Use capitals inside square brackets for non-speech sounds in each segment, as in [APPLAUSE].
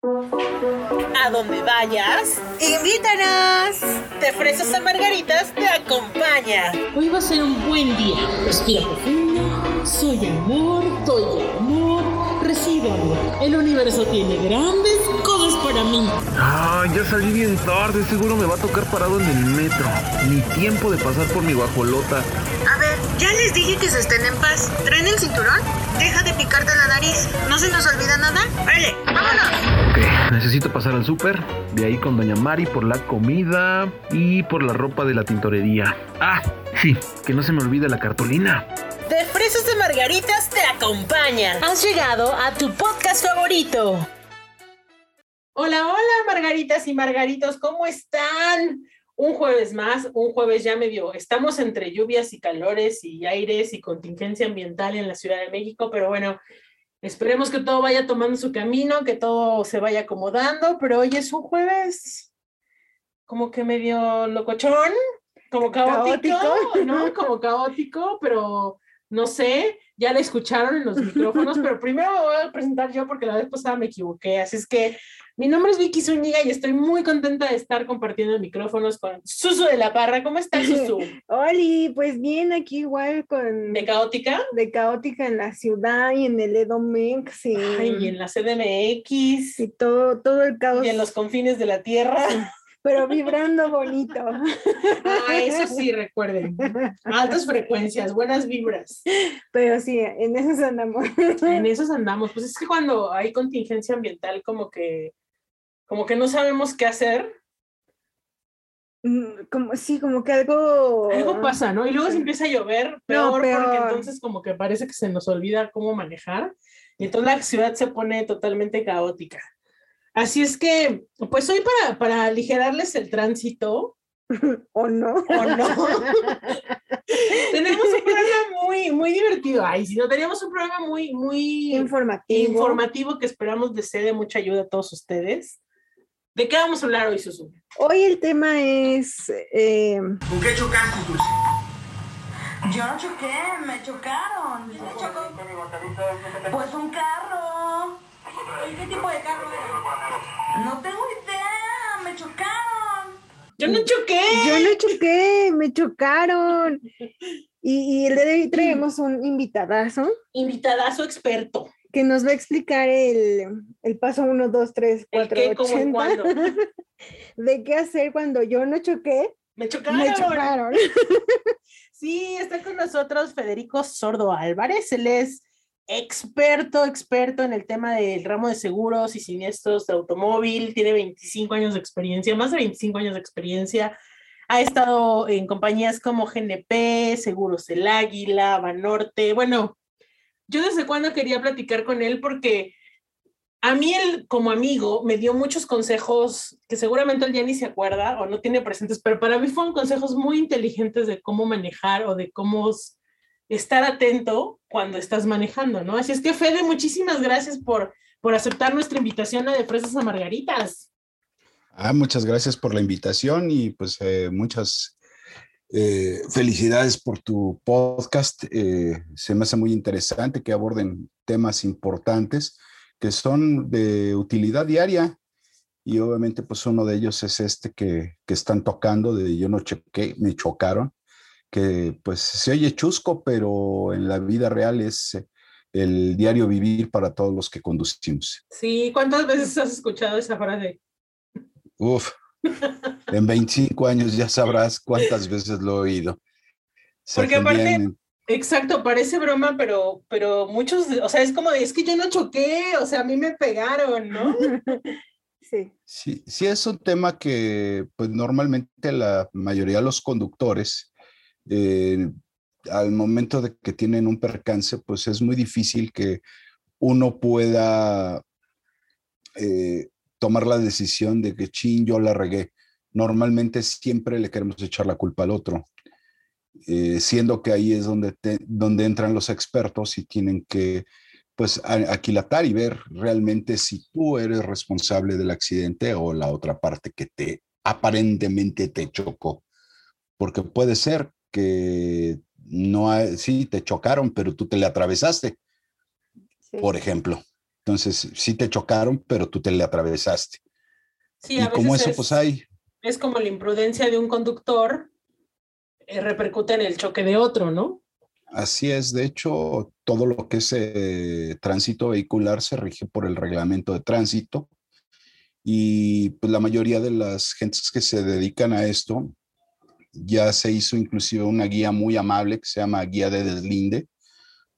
A donde vayas, ¡Invítanos! de fresas a margaritas te acompaña. Hoy va a ser un buen día. Respira profundo. Soy amor, doy amor, recibo amor. El universo tiene grandes cosas para mí. Ah, ya salí bien tarde, seguro me va a tocar parado en el metro. Ni tiempo de pasar por mi guajolota. A ver, ya les dije que se estén en paz. ¿Traen el cinturón? Deja de picarte la nariz. ¿No se nos olvida nada? ¡Vale! ¡Vámonos! Ok, necesito pasar al súper, de ahí con Doña Mari por la comida y por la ropa de la tintorería. Ah, sí, que no se me olvide la cartulina. De fresas a margaritas te acompaña. Has llegado a tu podcast favorito. Hola, hola, Margaritas y Margaritos, ¿cómo están? Un jueves más, un jueves ya medio. Estamos entre lluvias y calores y aires y contingencia ambiental en la Ciudad de México, pero bueno, esperemos que todo vaya tomando su camino, que todo se vaya acomodando, pero hoy es un jueves como que medio locochón, como caótico, Caótico. ¿no? Como caótico, pero no sé, ya la escucharon en los micrófonos, pero primero me voy a presentar yo porque la vez pasada me equivoqué, así es que mi nombre es Vicky Zúñiga y estoy muy contenta de estar compartiendo micrófonos con Susu de la Parra. ¿Cómo estás, Susu? [LAUGHS] Oli, pues bien, aquí igual con ¿De caótica? de caótica en la ciudad y en el Edomex y, Ay, y en la CDMX y todo, todo el caos, y en los confines de la Tierra. pero vibrando bonito. [LAUGHS] Ah, eso sí, recuerden. Altas frecuencias, buenas vibras. Pero sí, en eso andamos. En esos andamos. Pues es que cuando hay contingencia ambiental, como que, como que no sabemos qué hacer. Mm, Como, sí, como que algo... Algo pasa, ¿no? Y luego se empieza a llover, peor, porque peor. entonces como que parece que se nos olvida cómo manejar. Y entonces la ciudad se pone totalmente caótica. Así es que, pues hoy para, para aligerarles el tránsito, [LAUGHS] ¿O no? [LAUGHS] ¿o no? [LAUGHS] tenemos un programa muy, muy divertido. Ay, si no, teníamos un programa muy, muy Informativo. informativo que esperamos les sea de mucha ayuda a todos ustedes. ¿De qué vamos a hablar hoy, Susu? Hoy el tema es... eh, ¿Con qué chocaste, Dulce? Yo no choqué, me chocaron. ¿Me chocó? Pues un carro. ¿Y qué tipo de carro era? No tengo idea, me chocaron. Yo no choqué. yo no choqué, me chocaron. Y, y el día de hoy traemos un invitadazo Invitadazo experto. Que nos va a explicar el, el paso 1, 2, 3, El 4, qué, cómo y 80 cuándo. [LAUGHS] de qué hacer cuando yo no choqué, Me chocaron. me chocaron. [LAUGHS] Sí, está con nosotros Federico Sordo Álvarez. Él es experto, experto en el tema del ramo de seguros y siniestros de automóvil. Tiene 25 años de experiencia, más de 25 años de experiencia. Ha estado en compañías como GNP, Seguros El Águila, Banorte. Bueno, yo desde cuando quería platicar con él porque a mí él como amigo me dio muchos consejos que seguramente él ya ni se acuerda o no tiene presentes, pero para mí fueron consejos muy inteligentes de cómo manejar o de cómo estar atento cuando estás manejando, ¿no? Así es que Fede, muchísimas gracias por, por aceptar nuestra invitación a De Fresas a Margaritas. Ah, muchas gracias por la invitación y pues eh, muchas eh, felicidades por tu podcast. Eh, se me hace muy interesante que aborden temas importantes que son de utilidad diaria y obviamente pues uno de ellos es este que, que están tocando de yo no chequé, me chocaron, que pues se oye chusco, pero en la vida real es eh, el diario vivir para todos los que conducimos. Sí, ¿cuántas veces has escuchado esa frase? Uf, en 25 años ya sabrás cuántas veces lo he oído. Se Porque aparte- Exacto, parece broma, pero, pero muchos, o sea, es como es que yo no choqué, o sea, a mí me pegaron, ¿no? [LAUGHS] Sí, Sí, sí es un tema que pues normalmente la mayoría de los conductores eh, al momento de que tienen un percance pues es muy difícil que uno pueda eh, tomar la decisión de que chin yo la regué. Normalmente siempre le queremos echar la culpa al otro. eh, siendo que ahí es donde, te- donde entran los expertos y tienen que pues aquilatar y ver realmente si tú eres responsable del accidente o la otra parte que te aparentemente te chocó. Porque puede ser que no hay, sí, te chocaron, pero tú te le atravesaste, sí. por ejemplo. Entonces, sí te chocaron, pero tú te le atravesaste. Sí, y a como veces eso, es, pues hay, es como la imprudencia de un conductor eh, repercute en el choque de otro, ¿no? Así es, de hecho, todo lo que es eh, tránsito vehicular se rige por el reglamento de tránsito y pues la mayoría de las gentes que se dedican a esto ya se hizo inclusive una guía muy amable que se llama guía de deslinde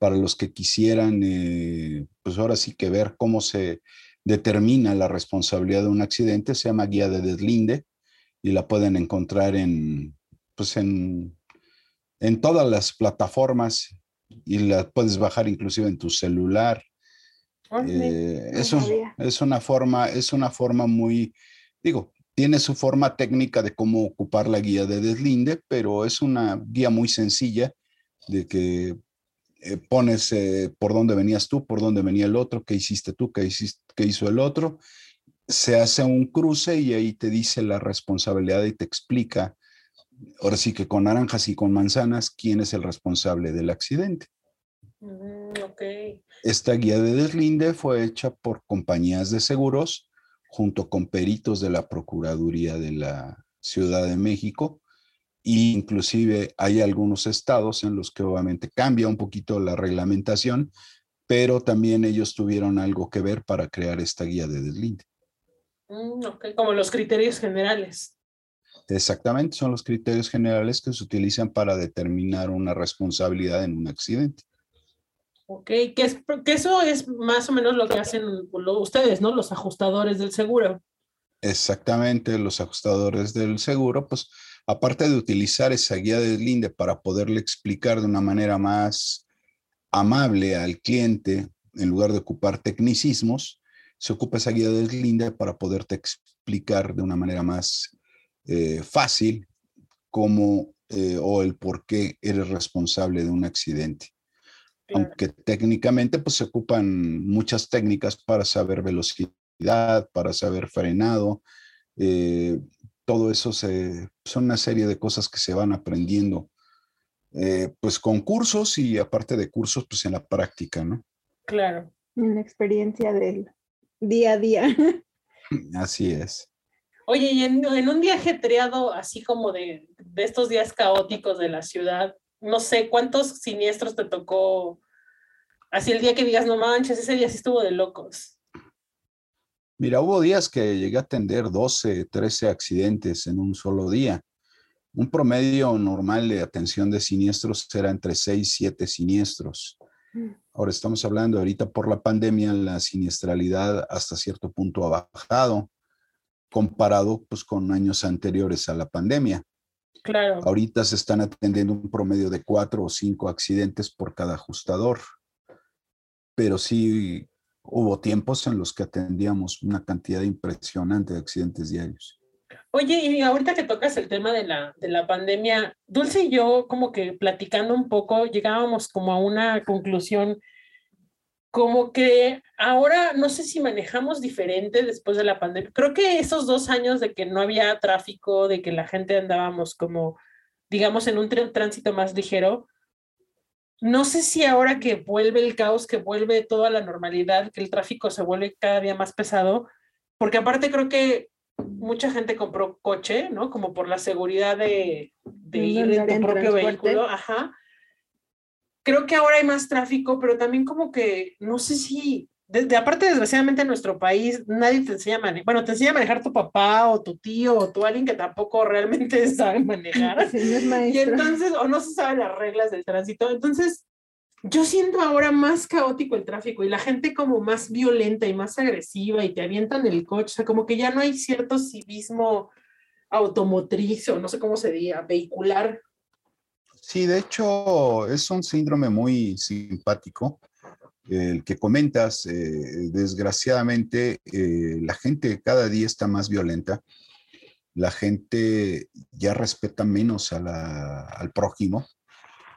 para los que quisieran, eh, pues ahora sí que ver cómo se determina la responsabilidad de un accidente, se llama guía de deslinde y la pueden encontrar en, pues en en todas las plataformas y la puedes bajar inclusive en tu celular. Eh, no eso sabía. es una forma, es una forma muy, digo, tiene su forma técnica de cómo ocupar la guía de deslinde, pero es una guía muy sencilla de que eh, pones eh, por dónde venías tú, por dónde venía el otro, qué hiciste tú, qué, hiciste, qué hizo el otro. Se hace un cruce y ahí te dice la responsabilidad y te explica ahora sí que con naranjas y con manzanas, quién es el responsable del accidente. Mm. Esta guía de deslinde fue hecha por compañías de seguros junto con peritos de la Procuraduría de la Ciudad de México e inclusive hay algunos estados en los que obviamente cambia un poquito la reglamentación, pero también ellos tuvieron algo que ver para crear esta guía de deslinde. Mm, ok, como los criterios generales. Exactamente, son los criterios generales que se utilizan para determinar una responsabilidad en un accidente. Ok, que, es, que eso es más o menos lo que hacen lo- ustedes, ¿no? Los ajustadores del seguro. Exactamente, los ajustadores del seguro, pues aparte de utilizar esa guía de deslinde para poderle explicar de una manera más amable al cliente, en lugar de ocupar tecnicismos, se ocupa esa guía de deslinde para poderte explicar de una manera más eh, fácil cómo eh, o el por qué eres responsable de un accidente. Claro. Aunque técnicamente pues se ocupan muchas técnicas para saber velocidad, para saber frenado, eh, todo eso se, son una serie de cosas que se van aprendiendo eh, pues con cursos y aparte de cursos pues en la práctica, ¿no? Claro. Una experiencia del día a día. [LAUGHS] Así es. Oye, y en, en un día ajetreado, así como de, de estos días caóticos de la ciudad, no sé, ¿cuántos siniestros te tocó? Así el día que digas, no manches, ese día sí estuvo de locos. Mira, hubo días que llegué a atender 12, 13 accidentes en un solo día. Un promedio normal de atención de siniestros era entre 6 7 siniestros. Ahora estamos hablando ahorita por la pandemia, la siniestralidad hasta cierto punto ha bajado comparado pues con años anteriores a la pandemia. Claro. Ahorita se están atendiendo un promedio de cuatro o cinco accidentes por cada ajustador, pero sí hubo tiempos en los que atendíamos una cantidad impresionante de accidentes diarios. Oye, y ahorita que tocas el tema de la, de la pandemia, Dulce y yo como que platicando un poco, llegábamos como a una conclusión, como que ahora no sé si manejamos diferente después de la pandemia. Creo que esos dos años de que no había tráfico, de que la gente andábamos como, digamos, en un tr- tránsito más ligero, no sé si ahora que vuelve el caos, que vuelve toda la normalidad, que el tráfico se vuelve cada día más pesado, porque aparte creo que mucha gente compró coche, ¿no? Como por la seguridad de, de ir en tu propio transporte. vehículo, ajá. Creo que ahora hay más tráfico, pero también como que, no sé si, desde aparte desgraciadamente en nuestro país, nadie te enseña a manejar, bueno, te enseña a manejar tu papá o tu tío o tu alguien que tampoco realmente [LAUGHS] sabe manejar. [LAUGHS] Sí, Y entonces, o no se saben las reglas del tránsito. Entonces, yo siento ahora más caótico el tráfico y la gente como más violenta y más agresiva y te avientan el coche. O sea, como que ya no hay cierto civismo automotriz o no sé cómo se diga, vehicular. Sí, de hecho, es un síndrome muy simpático. El que comentas, eh, desgraciadamente, eh, la gente cada día está más violenta. La gente ya respeta menos al prójimo.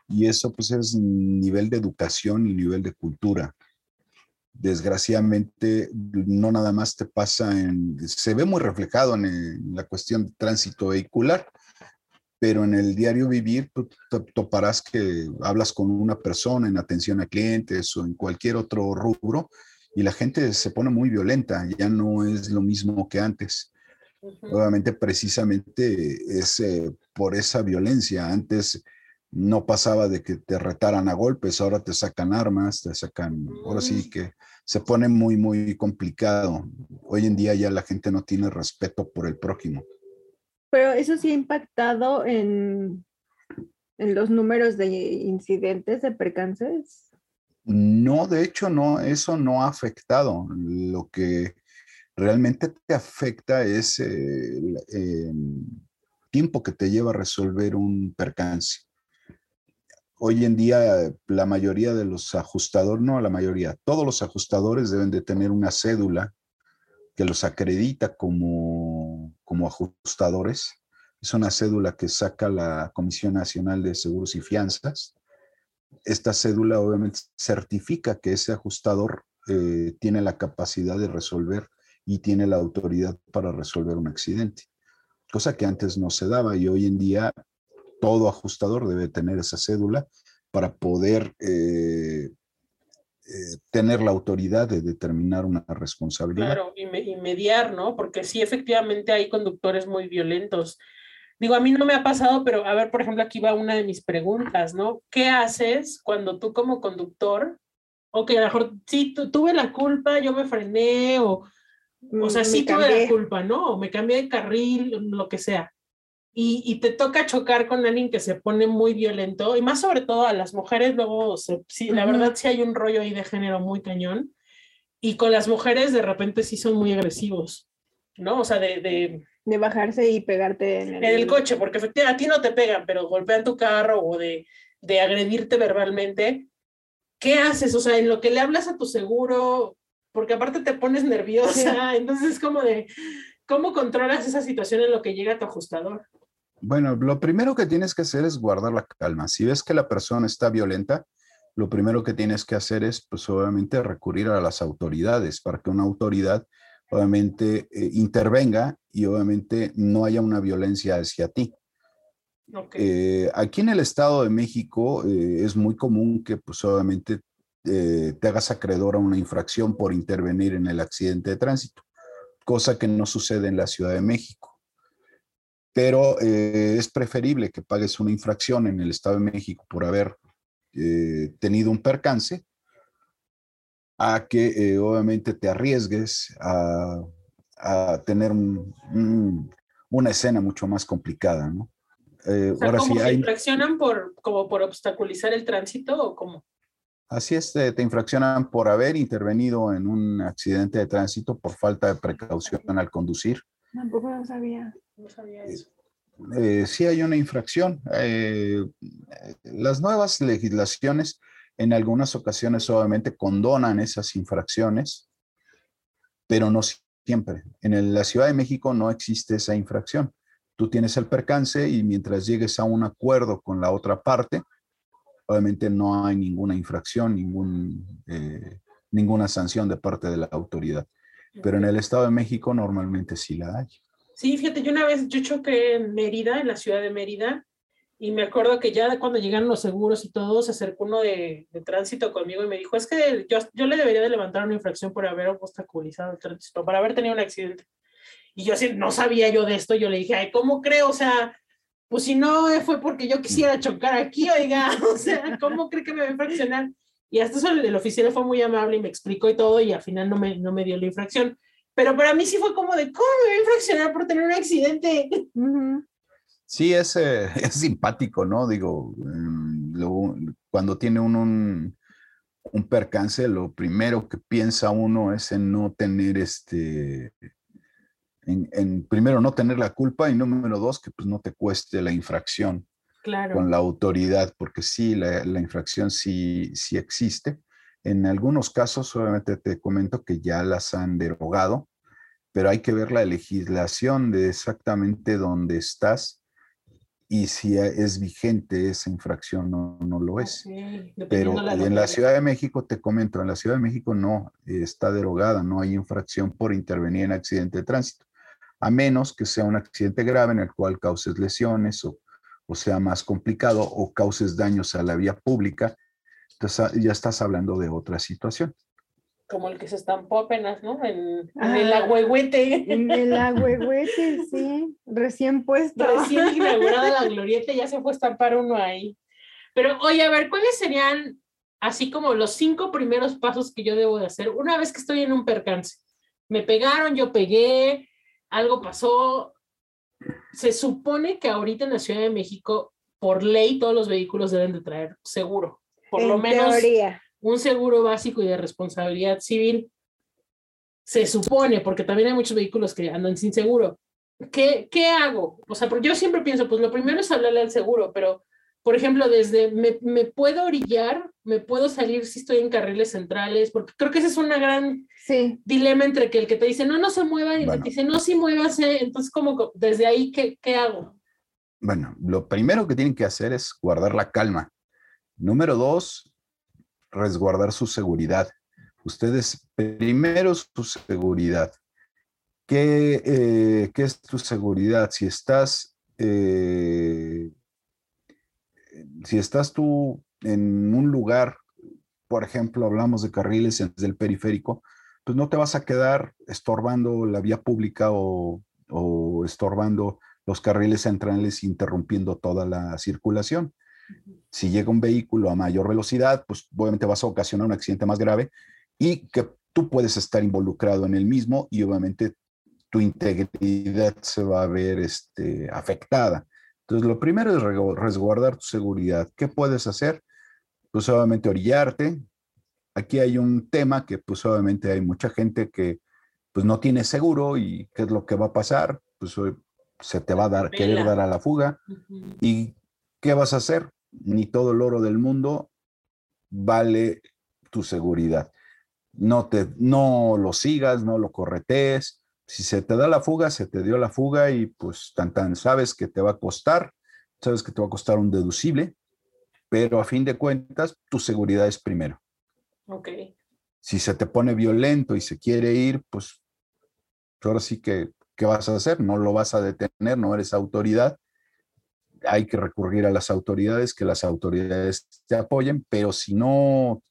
Y eso pues es nivel de educación y nivel de cultura. Desgraciadamente, no nada más te pasa en, se ve muy reflejado en la cuestión de tránsito vehicular, pero en el diario vivir tú te toparás que hablas con una persona en atención a clientes o en cualquier otro rubro y la gente se pone muy violenta, ya no es lo mismo que antes. Obviamente, precisamente es eh, por esa violencia. Antes no pasaba de que te retaran a golpes, ahora te sacan armas, te sacan, ahora sí que se pone muy, muy complicado. Hoy en día ya la gente no tiene respeto por el prójimo. Pero eso sí ha impactado en, en los números de incidentes, de percances. No, de hecho, no, eso no ha afectado. Lo que realmente te afecta es el, tiempo que te lleva a resolver un percance. Hoy en día, la mayoría de los ajustadores, no la mayoría, todos los ajustadores deben de tener una cédula que los acredita como, como ajustadores. Es una cédula que saca la Comisión Nacional de Seguros y Fianzas esta cédula obviamente certifica que ese ajustador eh, tiene la capacidad de resolver y tiene la autoridad para resolver un accidente, cosa que antes no se daba y hoy en día todo ajustador debe tener esa cédula para poder eh, eh, tener la autoridad de determinar una responsabilidad. Claro, y, y mediar, ¿no? Porque sí, efectivamente hay conductores muy violentos Digo, a mí no me ha pasado, pero a ver, por ejemplo, aquí va una de mis preguntas, ¿no? ¿Qué haces cuando tú como conductor, o que a lo mejor sí, tuve la culpa, yo me frené, o, o sea, mm, sí tuve la culpa, ¿no? O me cambié de carril, lo que sea. Y, y, te toca chocar con alguien que se pone muy violento, y más sobre todo a las mujeres, luego, sí, la verdad sí hay un rollo ahí de género muy cañón, y con las mujeres de repente sí son muy agresivos, ¿no? O sea, de, de de bajarse y pegarte en el, en el coche, porque efectivamente a ti no te pegan, pero golpean tu carro o de, de agredirte verbalmente. ¿Qué haces? O sea, en lo que le hablas a tu seguro, porque aparte te pones nerviosa, entonces es como de, ¿cómo controlas esa situación en lo que llega tu ajustador? Bueno, lo primero que tienes que hacer es guardar la calma. Si ves que la persona está violenta, lo primero que tienes que hacer es, pues obviamente, recurrir a las autoridades para que una autoridad obviamente eh, intervenga y obviamente no haya una violencia hacia ti. Eh, aquí en el Estado de México eh, es muy común que pues obviamente te hagas acreedor a una infracción por intervenir en el accidente de tránsito, cosa que no sucede en la Ciudad de México. Pero es preferible que pagues una infracción en el Estado de México por haber tenido un percance a que eh, obviamente te arriesgues a, tener una escena mucho más complicada, ¿no? Eh, ahora sí hay... infraccionan por, como por obstaculizar el tránsito o cómo? Así es, te, infraccionan por haber intervenido en un accidente de tránsito por falta de precaución al conducir. Tampoco lo sabía. No sabía eso. Eh, sí hay una infracción. las nuevas legislaciones en algunas ocasiones obviamente condonan esas infracciones, pero no siempre. En la Ciudad de México no existe esa infracción. Tú tienes el percance y mientras llegues a un acuerdo con la otra parte, obviamente no hay ninguna infracción, ningún, eh, ninguna sanción de parte de la autoridad. Pero en el Estado de México normalmente sí la hay. Sí, fíjate, yo una vez, yo choqué en Mérida, en la ciudad de Mérida, y me acuerdo que ya cuando llegaron los seguros y todo, se acercó uno de, de tránsito conmigo y me dijo, es que yo, yo, le debería de levantar una infracción por haber obstaculizado el tránsito, por haber tenido un accidente. Y yo así, no sabía yo de esto, yo le dije, ay, ¿cómo creo? O sea, pues si no fue porque yo quisiera chocar aquí, oiga, [LAUGHS] o sea, ¿cómo cree que me va a infraccionar? Y hasta eso el, oficial fue muy amable y me explicó y todo y al final no me, no me dio la infracción. Pero para mí sí fue como de, ¿cómo me va a infraccionar por tener un accidente? Sí, es, [LAUGHS] es simpático, ¿no? Digo, mm, cuando tiene uno un, un, percance, lo primero que piensa uno es en no tener este, en, primero no tener la culpa y número dos, que pues no te cueste la infracción con la autoridad, porque sí, la, la, infracción sí, sí existe. En algunos casos, obviamente te comento que ya las han derogado, pero hay que ver la legislación de exactamente dónde estás y si es vigente esa infracción no, no lo es. Pero en la Ciudad de México, te comento, en la Ciudad de México no está derogada, no hay infracción por intervenir en accidente de tránsito, a menos que sea un accidente grave en el cual causes lesiones o, o sea más complicado o causes daños a la vía pública, ya estás hablando de otra situación. como el que se estampó apenas, ¿no? En, en el Ah. agüehuete. En el agüehuete, sí, recién puesto. Recién [LAUGHS] inaugurada la glorieta, ya se fue a estampar uno ahí. Pero, oye, a ver, ¿cuáles serían así como los cinco primeros pasos que yo debo de hacer una vez que estoy en un percance? Me pegaron, yo pegué, algo pasó. Se supone que ahorita en la Ciudad de México, por ley, todos los vehículos deben de traer seguro. Por lo en menos teoría. un seguro básico y de responsabilidad civil. Se supone, porque también hay muchos vehículos que andan sin seguro. ¿Qué, qué hago? O sea, porque yo siempre pienso, pues lo primero es hablarle al seguro, pero, por ejemplo, desde me, me puedo orillar, me puedo salir si estoy en carriles centrales, porque creo que ese es una gran Sí, dilema entre que el que te dice, no, no se mueva, y el que te dice, no, sí muévase. Entonces, como desde ahí, ¿qué, qué hago? Bueno, lo primero que tienen que hacer es guardar la calma. Número dos, resguardar su seguridad. Ustedes, primero su seguridad. ¿Qué, eh, qué es tu seguridad? Si estás, eh, si estás tú en un lugar, por ejemplo, hablamos de carriles en- del periférico, pues no te vas a quedar estorbando la vía pública o estorbando los carriles centrales interrumpiendo toda la circulación. Si llega un vehículo a mayor velocidad, pues obviamente vas a ocasionar un accidente más grave y que tú puedes estar involucrado en el mismo y obviamente tu integridad se va a ver este, afectada. Entonces, lo primero es resguardar tu seguridad. ¿Qué puedes hacer? Pues obviamente orillarte. Aquí hay un tema que pues obviamente hay mucha gente que pues no tiene seguro y ¿qué es lo que va a pasar? Pues se te va a dar, querer dar a la fuga. ¿Y qué vas a hacer? Ni todo el oro del mundo vale tu seguridad. No, te, no lo sigas, no lo corretees. Si se te da la fuga, se te dio la fuga y pues tan tan sabes que te va a costar, sabes que te va a costar un deducible, pero a fin de cuentas tu seguridad es primero. Ok. Si se te pone violento y se quiere ir, pues ahora sí que, ¿qué vas a hacer? No lo vas a detener, no eres autoridad. Hay que recurrir a las autoridades, que las autoridades te apoyen, pero si no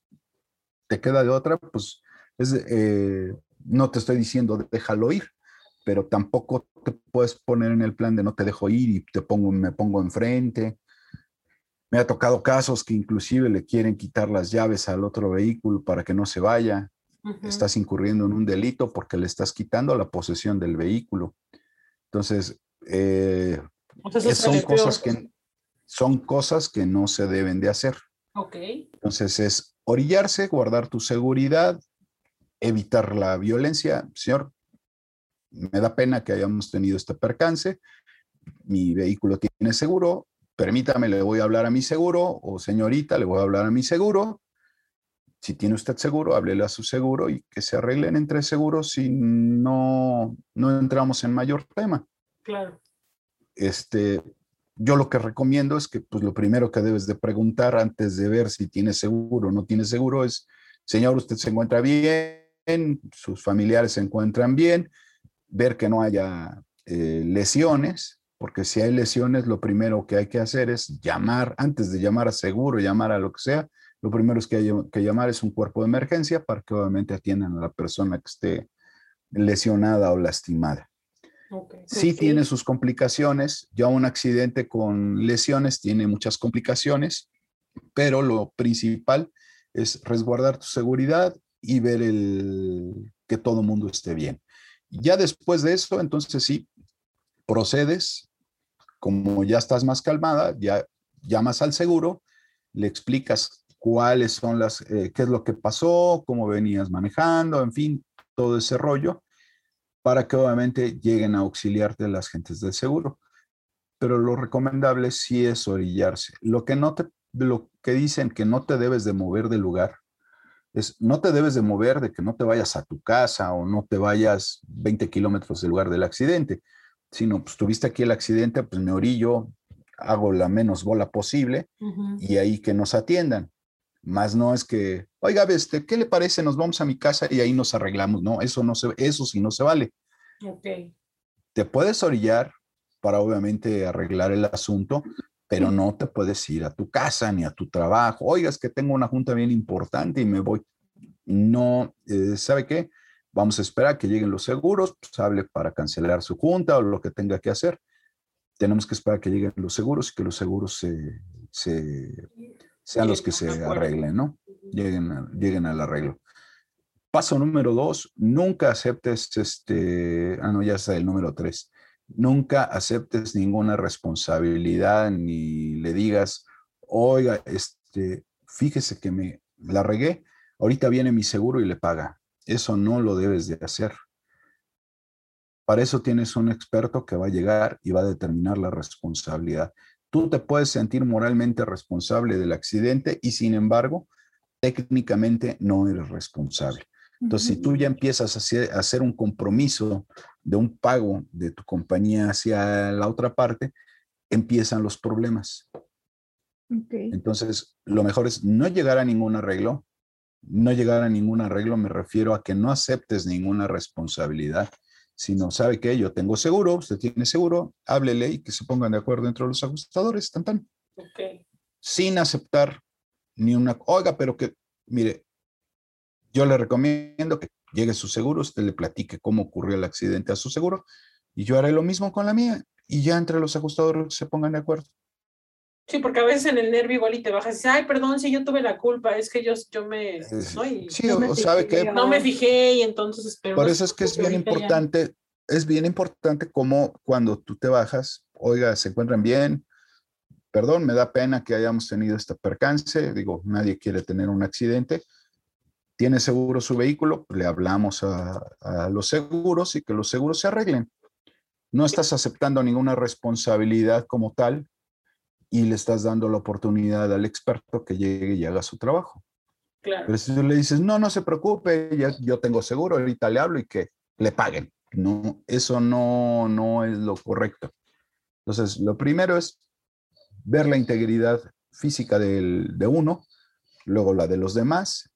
te queda de otra, pues es, eh, no te estoy diciendo déjalo ir, pero tampoco te puedes poner en el plan de no te dejo ir y te pongo, me pongo enfrente. Me ha tocado casos que inclusive le quieren quitar las llaves al otro vehículo para que no se vaya. Estás incurriendo en un delito porque le estás quitando la posesión del vehículo. Entonces, eh, O sea, eso es- son cosas que son cosas que no se deben de hacer. Ok. Entonces es orillarse, guardar tu seguridad, evitar la violencia. Señor, me da pena que hayamos tenido este percance. Mi vehículo tiene seguro. Permítame, le voy a hablar a mi seguro. O señorita, le voy a hablar a mi seguro. Si tiene usted seguro, háblele a su seguro y que se arreglen entre seguros si no, no entramos en mayor tema Claro. Este, yo lo que recomiendo es que pues lo primero que debes de preguntar antes de ver si tiene seguro o no tiene seguro es, señor, usted se encuentra bien, sus familiares se encuentran bien, ver que no haya eh, lesiones, porque si hay lesiones, lo primero que hay que hacer es llamar, antes de llamar a seguro, llamar a lo que sea, lo primero es que hay que llamar es un cuerpo de emergencia para que obviamente atiendan a la persona que esté lesionada o lastimada. Ok. Sí tiene sus complicaciones, ya un accidente con lesiones tiene muchas complicaciones, pero lo principal es resguardar tu seguridad y ver el, que todo mundo esté bien. Ya después de eso, entonces sí, procedes, como ya estás más calmada, ya llamas al seguro, le explicas cuáles son las, eh, qué es lo que pasó, cómo venías manejando, en fin, todo ese rollo para que obviamente lleguen a auxiliarte las gentes del seguro. Pero lo recomendable sí es orillarse. Lo que no te, lo que dicen que no te debes de mover del lugar es no te debes de mover de que no te vayas a tu casa o no te vayas 20 kilómetros del lugar del accidente, sino pues tuviste aquí el accidente, pues me orillo, hago la menos bola posible y ahí que nos atiendan. Más no es que, oiga, este, ¿qué le parece? Nos vamos a mi casa y ahí nos arreglamos. No, eso no se, eso sí no se vale. Ok. Te puedes orillar para obviamente arreglar el asunto, pero no te puedes ir a tu casa ni a tu trabajo. Oiga, es que tengo una junta bien importante y me voy. no, eh, ¿sabe qué? Vamos a esperar que lleguen los seguros, pues hable para cancelar su junta o lo que tenga que hacer. Tenemos que esperar que lleguen los seguros y que los seguros se, se- sean los que se arreglen, ¿no? Lleguen, a- lleguen al arreglo. Paso número dos, nunca aceptes este, ah, no, ya está el número tres. Nunca aceptes ninguna responsabilidad ni le digas, oiga, este, fíjese que me la regué, ahorita viene mi seguro y le paga. Eso no lo debes de hacer. Para eso tienes un experto que va a llegar y va a determinar la responsabilidad. Tú te puedes sentir moralmente responsable del accidente y sin embargo, técnicamente no eres responsable. Entonces, si tú ya empiezas a hacer, un compromiso de un pago de tu compañía hacia la otra parte, empiezan los problemas. Entonces, lo mejor es no llegar a ningún arreglo. No llegar a ningún arreglo me refiero a que no aceptes ninguna responsabilidad, sino, ¿sabe qué? Yo tengo seguro, usted tiene seguro, háblele y que se pongan de acuerdo entre los ajustadores, tan tan, Ok. sin aceptar ni una, oiga, pero que, mire, yo le recomiendo que llegue su seguro, usted le platique cómo ocurrió el accidente a su seguro y yo haré lo mismo con la mía y ya entre los ajustadores se pongan de acuerdo. Sí, porque a veces en el nervio igual y te bajas y dices, ay, perdón, si yo tuve la culpa, es que yo, yo me... ¿no? Y Sí, no me o, o sabe fijé, que no me fijé y entonces... Pero Por eso es que es bien ya- importante, es bien importante como cuando tú te bajas, oiga, se encuentran bien, perdón, me da pena que hayamos tenido este percance, digo, nadie quiere tener un accidente, tiene seguro su vehículo, le hablamos a, a los seguros y que los seguros se arreglen. No estás aceptando ninguna responsabilidad como tal y le estás dando la oportunidad al experto que llegue y haga su trabajo. Claro. Pero si tú le dices, no, no se preocupe, ya, yo tengo seguro, ahorita le hablo y que le paguen. No, eso no, no es lo correcto. Entonces, lo primero es ver la integridad física del- de uno, luego la de los demás,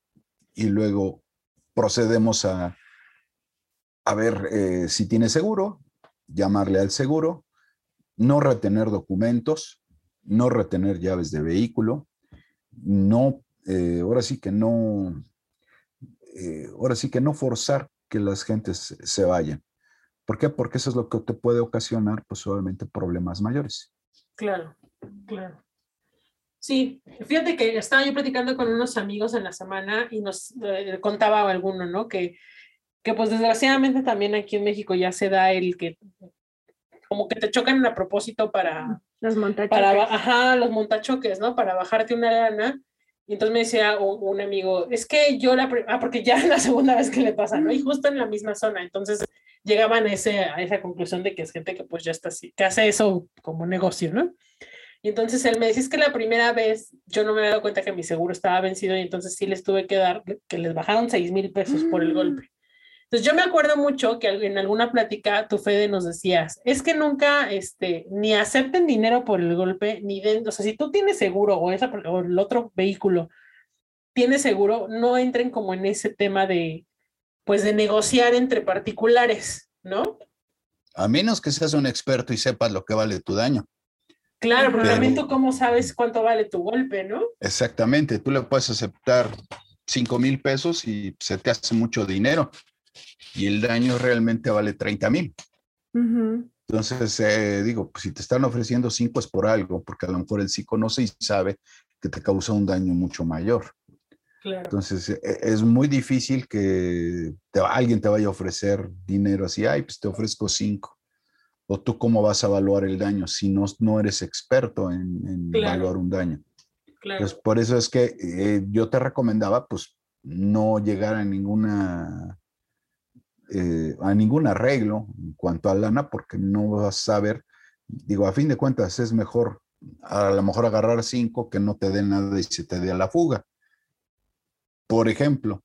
y luego procedemos a, a ver eh, si tiene seguro, llamarle al seguro, no retener documentos, no retener llaves de vehículo, no, eh, ahora sí que no, eh, ahora sí que no forzar que las gentes se- vayan. ¿Por qué? Porque eso es lo que te puede ocasionar, pues obviamente, problemas mayores. Claro, claro. Sí, fíjate que estaba yo platicando con unos amigos en la semana y nos eh, contaba alguno, ¿no? Que, que pues desgraciadamente también aquí en México ya se da el que como que te chocan a propósito para, Los montachoques. para, ajá, los montachoques, ¿no? Para bajarte una lana. Y entonces me decía un, amigo, es que yo la, ah, porque ya es [LAUGHS] la segunda vez que le pasa, ¿no? Y justo en la misma zona. Entonces llegaban a, ese, a esa conclusión de que es gente que pues ya está así, que hace eso como negocio, ¿no? Y entonces él me decía, es que la primera vez yo no me había dado cuenta que mi seguro estaba vencido y entonces sí les tuve que dar, que les bajaron seis mil pesos por el golpe. Entonces yo me acuerdo mucho que en alguna plática tu Fede nos decías, es que nunca, este, ni acepten dinero por el golpe, ni den, o sea, si tú tienes seguro o, esa, o el otro vehículo tiene seguro, no entren como en ese tema de, pues de negociar entre particulares, ¿no? A menos que seas un experto y sepas lo que vale tu daño. Claro, pero Pero- también tú cómo sabes cuánto vale tu golpe, ¿no? Exactamente, tú le puedes aceptar 5 mil pesos y se te hace mucho dinero y el daño realmente vale 30 mil. Ujú. Entonces, eh, digo, pues, si te están ofreciendo 5 es por algo, porque a lo mejor el sí conoce y sabe que te causa un daño mucho mayor. Claro. Entonces, e- es muy difícil que te- alguien te vaya a ofrecer dinero así, ay, pues te ofrezco 5. O tú cómo vas a evaluar el daño si no, no eres experto en, en Claro. evaluar un daño. Claro. Pues por eso es que eh, yo te recomendaba, pues, no llegar a ninguna, eh, a ningún arreglo en cuanto a lana, porque no vas a saber, digo, a fin de cuentas es mejor, a lo mejor agarrar cinco que no te den nada y se te dé la fuga. Por ejemplo,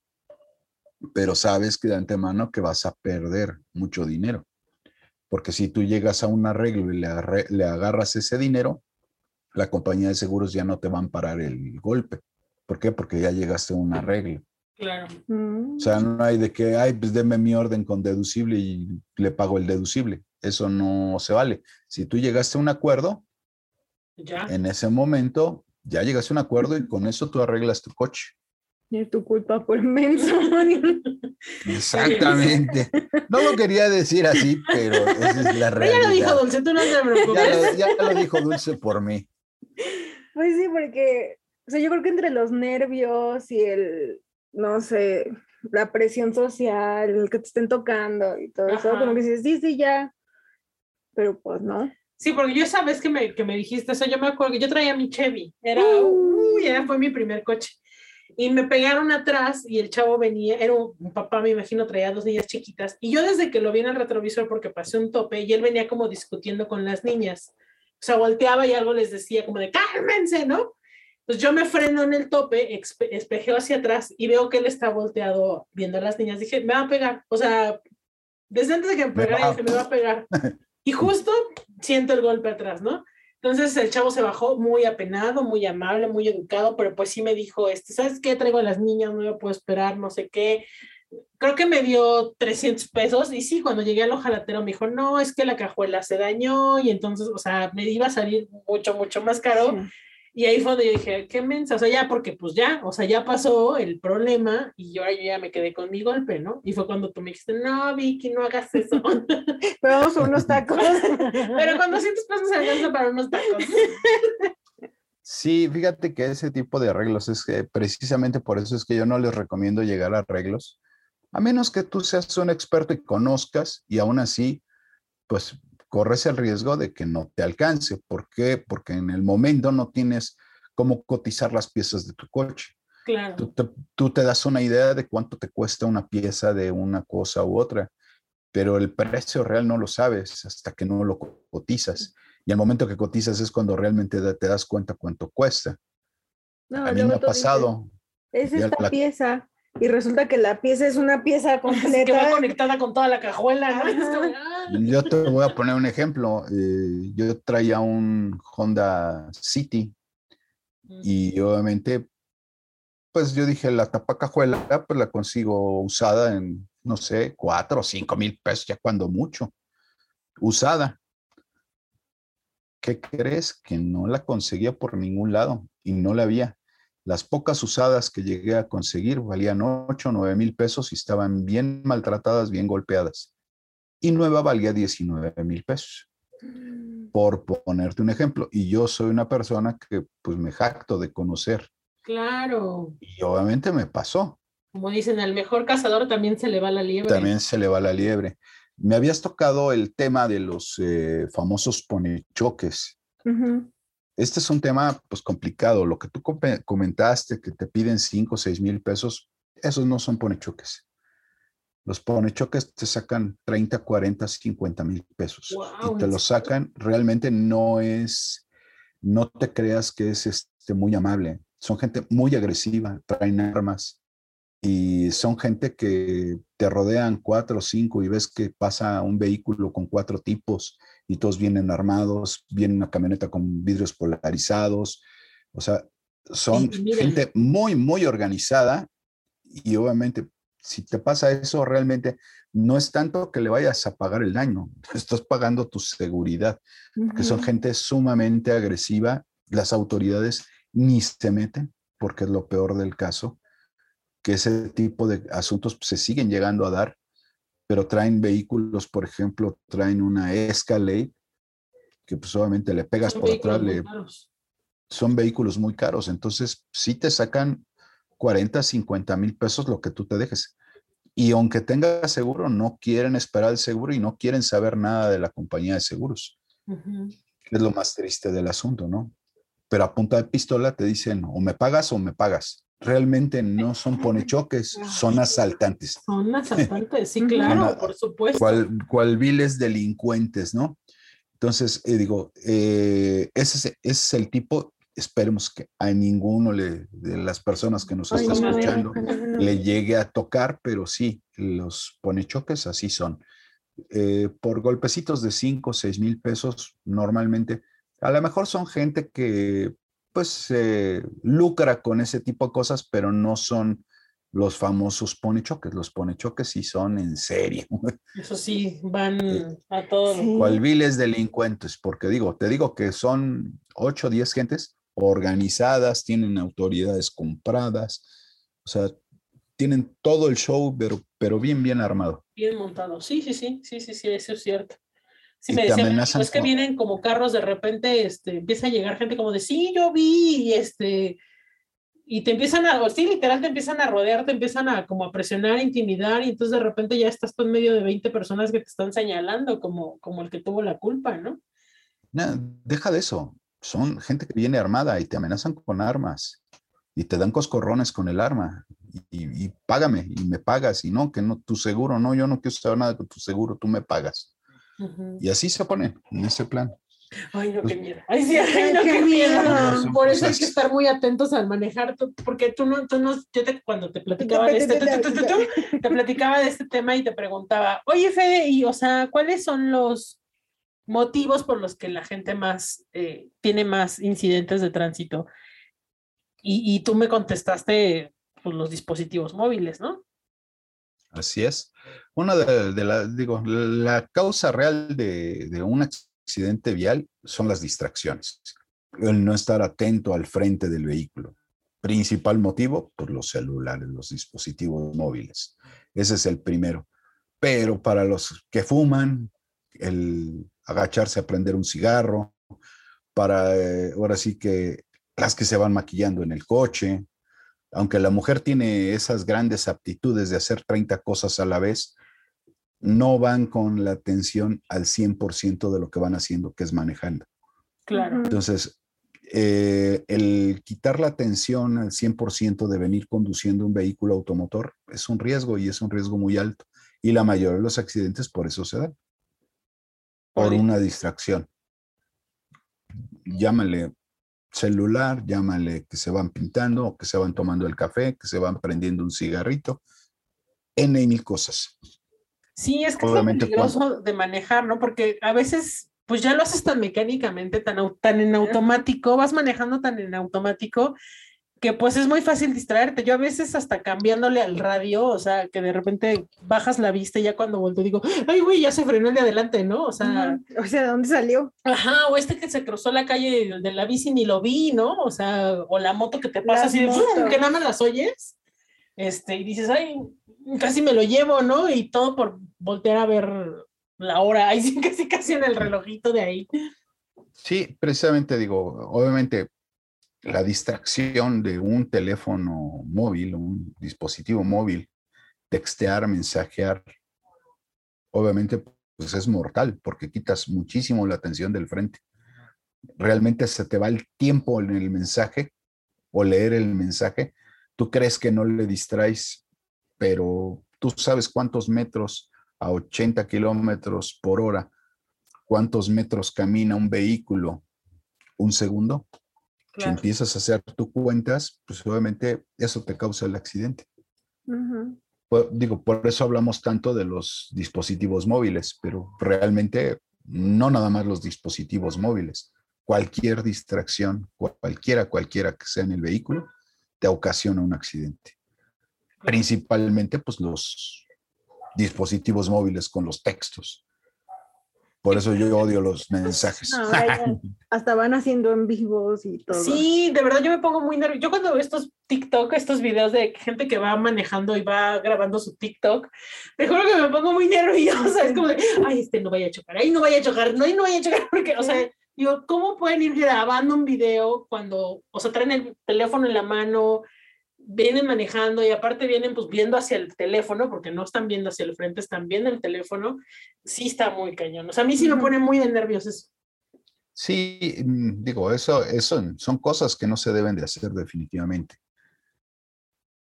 pero sabes que de antemano que vas a perder mucho dinero, porque si tú llegas a un arreglo y le, le agarras ese dinero, la compañía de seguros ya no te van a parar el golpe. ¿Por qué? Porque ya llegaste a un arreglo. Claro. Mm. O sea, no hay de que, ay, pues deme mi orden con deducible y le pago el deducible. Eso no se vale. Si tú llegaste a un acuerdo, Ya. en ese momento ya llegaste a un acuerdo y con eso tú arreglas tu coche. Es tu culpa por menso. [LAUGHS] Exactamente. No lo quería decir así, pero esa es la [LAUGHS] realidad. Ella lo dijo Dulce, tú no te Ya preocupes. lo, ya lo dijo Dulce por mí. Pues sí, porque, o sea, yo creo que entre los nervios y el, no sé, la presión social, el que te estén tocando y todo eso, Ajá. como que dices, sí, sí, ya. Pero pues no. Sí, porque yo esa vez que me, que me dijiste eso, yo me acuerdo que yo traía mi Chevy, era, Uh. uy, era, fue mi primer coche. Y me pegaron atrás y el chavo venía, era un, un papá, me imagino, traía dos niñas chiquitas. Y yo desde que lo vi en el retrovisor porque pasé un tope y él venía como discutiendo con las niñas. O sea, volteaba y algo les decía como de, cálmense, ¿no? Pues yo me freno en el tope, espejeo hacia atrás y veo que él está volteado viendo a las niñas. Dije, me va a pegar. O sea, desde antes de que me pegara, dije, me va a pegar. [LAUGHS] Y justo siento el golpe atrás, ¿no? Entonces el chavo se bajó muy apenado, muy amable, muy educado, pero pues sí me dijo, este, ¿sabes qué? Traigo a las niñas, no me puedo esperar, no sé qué. Creo que me dio 300 pesos y sí, cuando llegué al ojalatero me dijo, no, es que la cajuela se dañó y entonces, o sea, me iba a salir mucho, mucho más caro. Sí. Y ahí fue donde yo dije, qué mensa, o sea, ya porque pues ya, o sea, ya pasó el problema y yo, yo ya me quedé con mi golpe, ¿no? Y fue cuando tú me dijiste, no, Vicky, no hagas eso. [LAUGHS] Pero vamos por unos tacos. [LAUGHS] Pero con 200 pesos se alcanza para unos tacos. Sí, fíjate que ese tipo de arreglos es que precisamente por eso es que yo no les recomiendo llegar a arreglos, a menos que tú seas un experto y conozcas y aún así, pues corres el riesgo de que no te alcance. ¿Por qué? Porque en el momento no tienes cómo cotizar las piezas de tu coche. Claro. Tú te, tú te das una idea de cuánto te cuesta una pieza de una cosa u otra, pero el precio real no lo sabes hasta que no lo co- cotizas. Y el momento que cotizas es cuando realmente te das cuenta cuánto cuesta. No, A mí me ha pasado. Es esta la- pieza. Y resulta que la pieza es una pieza [LAUGHS] Es que va completa. conectada con toda la cajuela. Yo te voy a poner un ejemplo. eh, yo traía un Honda City y obviamente, pues yo dije, la tapa cajuela, pues la consigo usada en, no sé, cuatro o cinco mil pesos, ya cuando mucho. Usada. ¿Qué crees? Que no la conseguía por ningún lado y no la había. Las pocas usadas que llegué a conseguir valían 8 o 9 mil pesos y estaban bien maltratadas, bien golpeadas. Y nueva valía 19 mil pesos, por ponerte un ejemplo. Y yo soy una persona que pues me jacto de conocer. Claro. Y obviamente me pasó. Como dicen, al mejor cazador también se le va la liebre. También se le va la liebre. Me habías tocado el tema de los eh, famosos ponechoques. Ujú. Este es un tema pues complicado. Lo que tú come- comentaste, que te piden 5 o 6 mil pesos, esos no son ponechoques. Los ponechoques te sacan 30, 40, 50 mil pesos. Guau, y te ¿en los sacan, realmente no es, no te creas que es este, muy amable. Son gente muy agresiva, traen armas y son gente que te rodean cuatro o cinco y ves que pasa un vehículo con cuatro tipos y todos vienen armados, viene una camioneta con vidrios polarizados, o sea, son gente muy, muy organizada y obviamente si te pasa eso realmente no es tanto que le vayas a pagar el daño, [LAUGHS] estás pagando tu seguridad, que son gente sumamente agresiva, las autoridades ni se meten, porque es lo peor del caso, que ese tipo de asuntos se siguen llegando a dar, pero traen vehículos, por ejemplo, traen una Escalade, que pues obviamente le pegas Son por atrás, le, son vehículos muy caros, entonces sí te sacan 40, 50 mil pesos lo que tú te dejes. Y aunque tengas seguro, no quieren esperar el seguro y no quieren saber nada de la compañía de seguros. Es lo más triste del asunto, ¿no? Pero a punta de pistola te dicen o me pagas o me pagas. Realmente no son ponechoques, son asaltantes. Son asaltantes, sí, [LAUGHS] claro, a- por supuesto. cual, cual viles delincuentes, ¿no? Entonces, eh, digo, eh, ese, es, ese es el tipo, esperemos que a ninguno le- de las personas que nos Ay, está no, escuchando no. le llegue a tocar, pero sí, los ponechoques así son. Eh, por golpecitos de 5 o 6 mil pesos, normalmente, a lo mejor son gente que pues eh, lucra con ese tipo de cosas, pero no son los famosos ponechoques. Los ponechoques sí son en serie. [LAUGHS] Eso sí, van Eh, a todo. sí. cual viles delincuentes, porque digo, te digo que son 8 o 10 gentes organizadas, tienen autoridades compradas, O sea, tienen todo el show, pero, pero bien, bien armado. Bien montado. Sí, sí, sí, sí, sí, sí, eso es cierto. Sí, me decían, es que vienen como carros de repente, este, empieza a llegar gente como de, sí, yo vi, y este, y te empiezan a, o sí, literal, te empiezan a rodear, te empiezan a como a presionar, a intimidar, y entonces de repente ya estás tú en medio de 20 personas que te están señalando como, como el que tuvo la culpa, ¿no? No, deja de eso. Son gente que viene armada y te amenazan con armas y te dan coscorrones con el arma y, y págame y me pagas y no, que no, tu seguro, no, yo no quiero saber nada con tu seguro, tú me pagas. Y así se ponen en ese plan. Ay, no, qué Pues- miedo. Ay, sí, ay, no, Qué qué miedo. miedo. Por eso hay que estar muy atentos al manejar, porque tú no, tú no, yo te, cuando te platicaba de este, tú- tú- tú- tú, te platicaba de este tema y te preguntaba, oye, Fede, y, o sea, ¿cuáles son los motivos por los que la gente más eh, tiene más incidentes de tránsito? Y, y tú me contestaste, pues, los dispositivos móviles, ¿no? Así es. Una de, de la, digo, la causa real de, un accidente vial son las distracciones. El no estar atento al frente del vehículo. Principal motivo, por los celulares, los dispositivos móviles. Ese es el primero. Pero para los que fuman, el agacharse a prender un cigarro, para eh, ahora sí que las que se van maquillando en el coche, aunque la mujer tiene esas grandes aptitudes de hacer 30 cosas a la vez, no van con la atención al 100% de lo que van haciendo, que es manejando. Claro. Entonces, eh, el quitar la atención al 100% de venir conduciendo un vehículo automotor es un riesgo y es un riesgo muy alto. Y la mayoría de los accidentes por eso se dan, por Por- una distracción. Llámale celular, llámale que se van pintando, o que se van tomando el café, que se van prendiendo un cigarrito, N y mil cosas. Sí, es que Obviamente, es lo peligroso de manejar, ¿no? Porque a veces, pues ya lo haces tan mecánicamente, tan, tan en automático, vas manejando tan en automático, que pues es muy fácil distraerte. Yo a veces hasta cambiándole al radio, o sea, que de repente bajas la vista y ya cuando volteo digo, ay, güey, ya se frenó el de adelante, ¿no? O sea, O sea, ¿de dónde salió? ajá, o este que se cruzó la calle de la bici ni lo vi, ¿no? O sea, o la moto que te pasa Las así que nada más las oyes, este, y dices, ay, casi me lo llevo, ¿no? Y todo por voltear a ver la hora, ahí sí, [LAUGHS] casi, casi en el relojito de ahí. Sí, precisamente digo, obviamente la distracción de un teléfono móvil, un dispositivo móvil, textear, mensajear, obviamente pues es mortal porque quitas muchísimo la atención del frente. Realmente se te va el tiempo en el mensaje o leer el mensaje. Tú crees que no le distraes, pero tú sabes cuántos metros a 80 kilómetros por hora, cuántos metros camina un vehículo un segundo. Si empiezas a hacer tus cuentas, pues obviamente eso te causa el accidente. Digo, por eso hablamos tanto de los dispositivos móviles, pero realmente no nada más los dispositivos móviles. Cualquier distracción, cualquiera, cualquiera que sea en el vehículo, te ocasiona un accidente. Principalmente, pues los dispositivos móviles con los textos. Por eso yo odio los [LAUGHS] mensajes. No, ya hasta van haciendo en vivos y todo. Sí, de verdad yo me pongo muy nerviosa. Yo cuando veo estos TikTok, estos videos de gente que va manejando y va grabando su TikTok, te juro que me pongo muy nerviosa. Es como de, ay, este no vaya a chocar, ahí no vaya a chocar, no, ahí no vaya a chocar, [LAUGHS] porque, o sea, digo, ¿cómo pueden ir grabando un video cuando, o sea, traen el teléfono en la mano, vienen manejando y aparte vienen pues viendo hacia el teléfono, porque no están viendo hacia el frente, están viendo el teléfono? Sí está muy cañón. O sea, a mí sí me pone muy de nervios eso. Sí, mm, digo, eso, eso son cosas que no se deben de hacer definitivamente.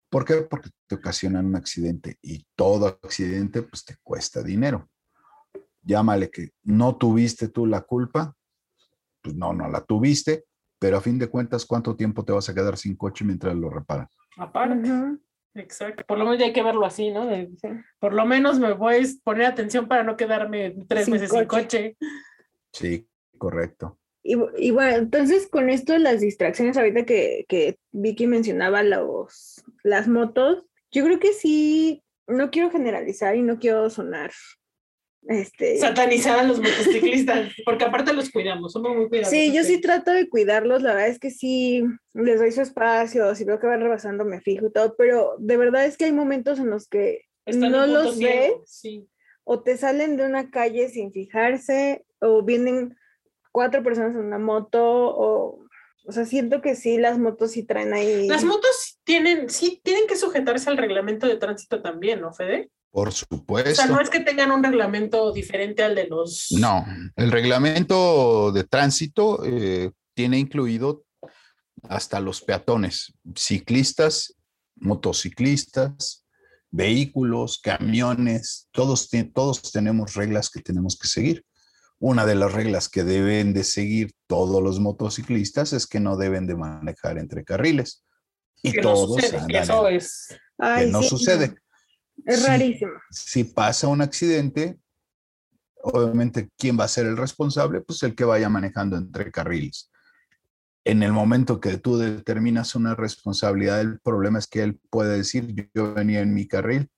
¿Por qué? Porque te ocasionan un accidente y todo accidente pues te cuesta dinero. Llámale que no tuviste tú la culpa, pues no, no la tuviste, pero a fin de cuentas, ¿cuánto tiempo te vas a quedar sin coche mientras lo reparan? Aparte. Exacto, por lo menos ya hay que verlo así, ¿no? De- Sí. por lo menos me voy a poner atención para no quedarme tres Sin meses sin coche. coche. Sí, correcto. Y bueno, entonces con esto las distracciones ahorita que, que Vicky mencionaba los, las motos, yo creo que sí, no quiero generalizar y no quiero sonar Este, Satanizar a los [LAUGHS] motociclistas, porque aparte los cuidamos, somos muy cuidadosos. Sí, yo sí trato de cuidarlos, la verdad es que sí, les doy su espacio, si veo que van rebasando me fijo y todo, pero de verdad es que hay momentos en los que Están no los ciego, ves Sí. o te salen de una calle sin fijarse o vienen cuatro personas en una moto o, o sea, siento que sí, las motos sí traen ahí. Las motos tienen, sí, tienen que sujetarse al reglamento de tránsito también, ¿no, Fede? Por O sea, supuesto. no es que tengan un reglamento diferente al de los... No, el reglamento de tránsito eh, tiene incluido hasta los peatones, ciclistas, motociclistas, vehículos, camiones, todos, todos tenemos reglas que tenemos que seguir. Una de las reglas que deben de seguir todos los motociclistas es que no deben de manejar entre carriles. Y que no todos sucede, que eso es... que no sí, sucede. Es rarísimo. si pasa un accidente, obviamente, ¿quién va a ser el responsable? Pues el que vaya manejando entre carriles. En el momento que tú determinas una responsabilidad, el problema es que él puede decir, yo, venía en mi carril.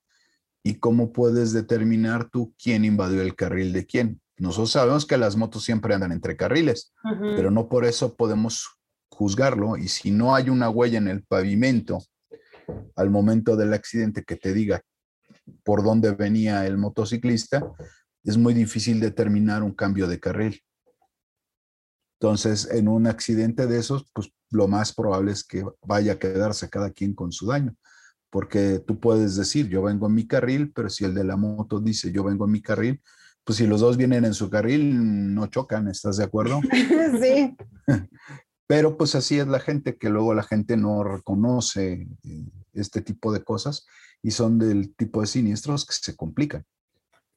¿Y cómo puedes determinar tú quién invadió el carril de quién? Nosotros sabemos que las motos siempre andan entre carriles, pero no por eso podemos juzgarlo. Y si no hay una huella en el pavimento al momento del accidente que te diga por dónde venía el motociclista, es muy difícil determinar un cambio de carril. Entonces, en un accidente de esos, pues lo más probable es que vaya a quedarse cada quien con su daño, porque tú puedes decir, yo vengo en mi carril, pero si el de la moto dice, yo vengo en mi carril, pues si los dos vienen en su carril, no chocan, ¿estás de acuerdo? [LAUGHS] sí. Pero pues así es la gente, que luego la gente no reconoce eh, este tipo de cosas y son del tipo de siniestros que se complican.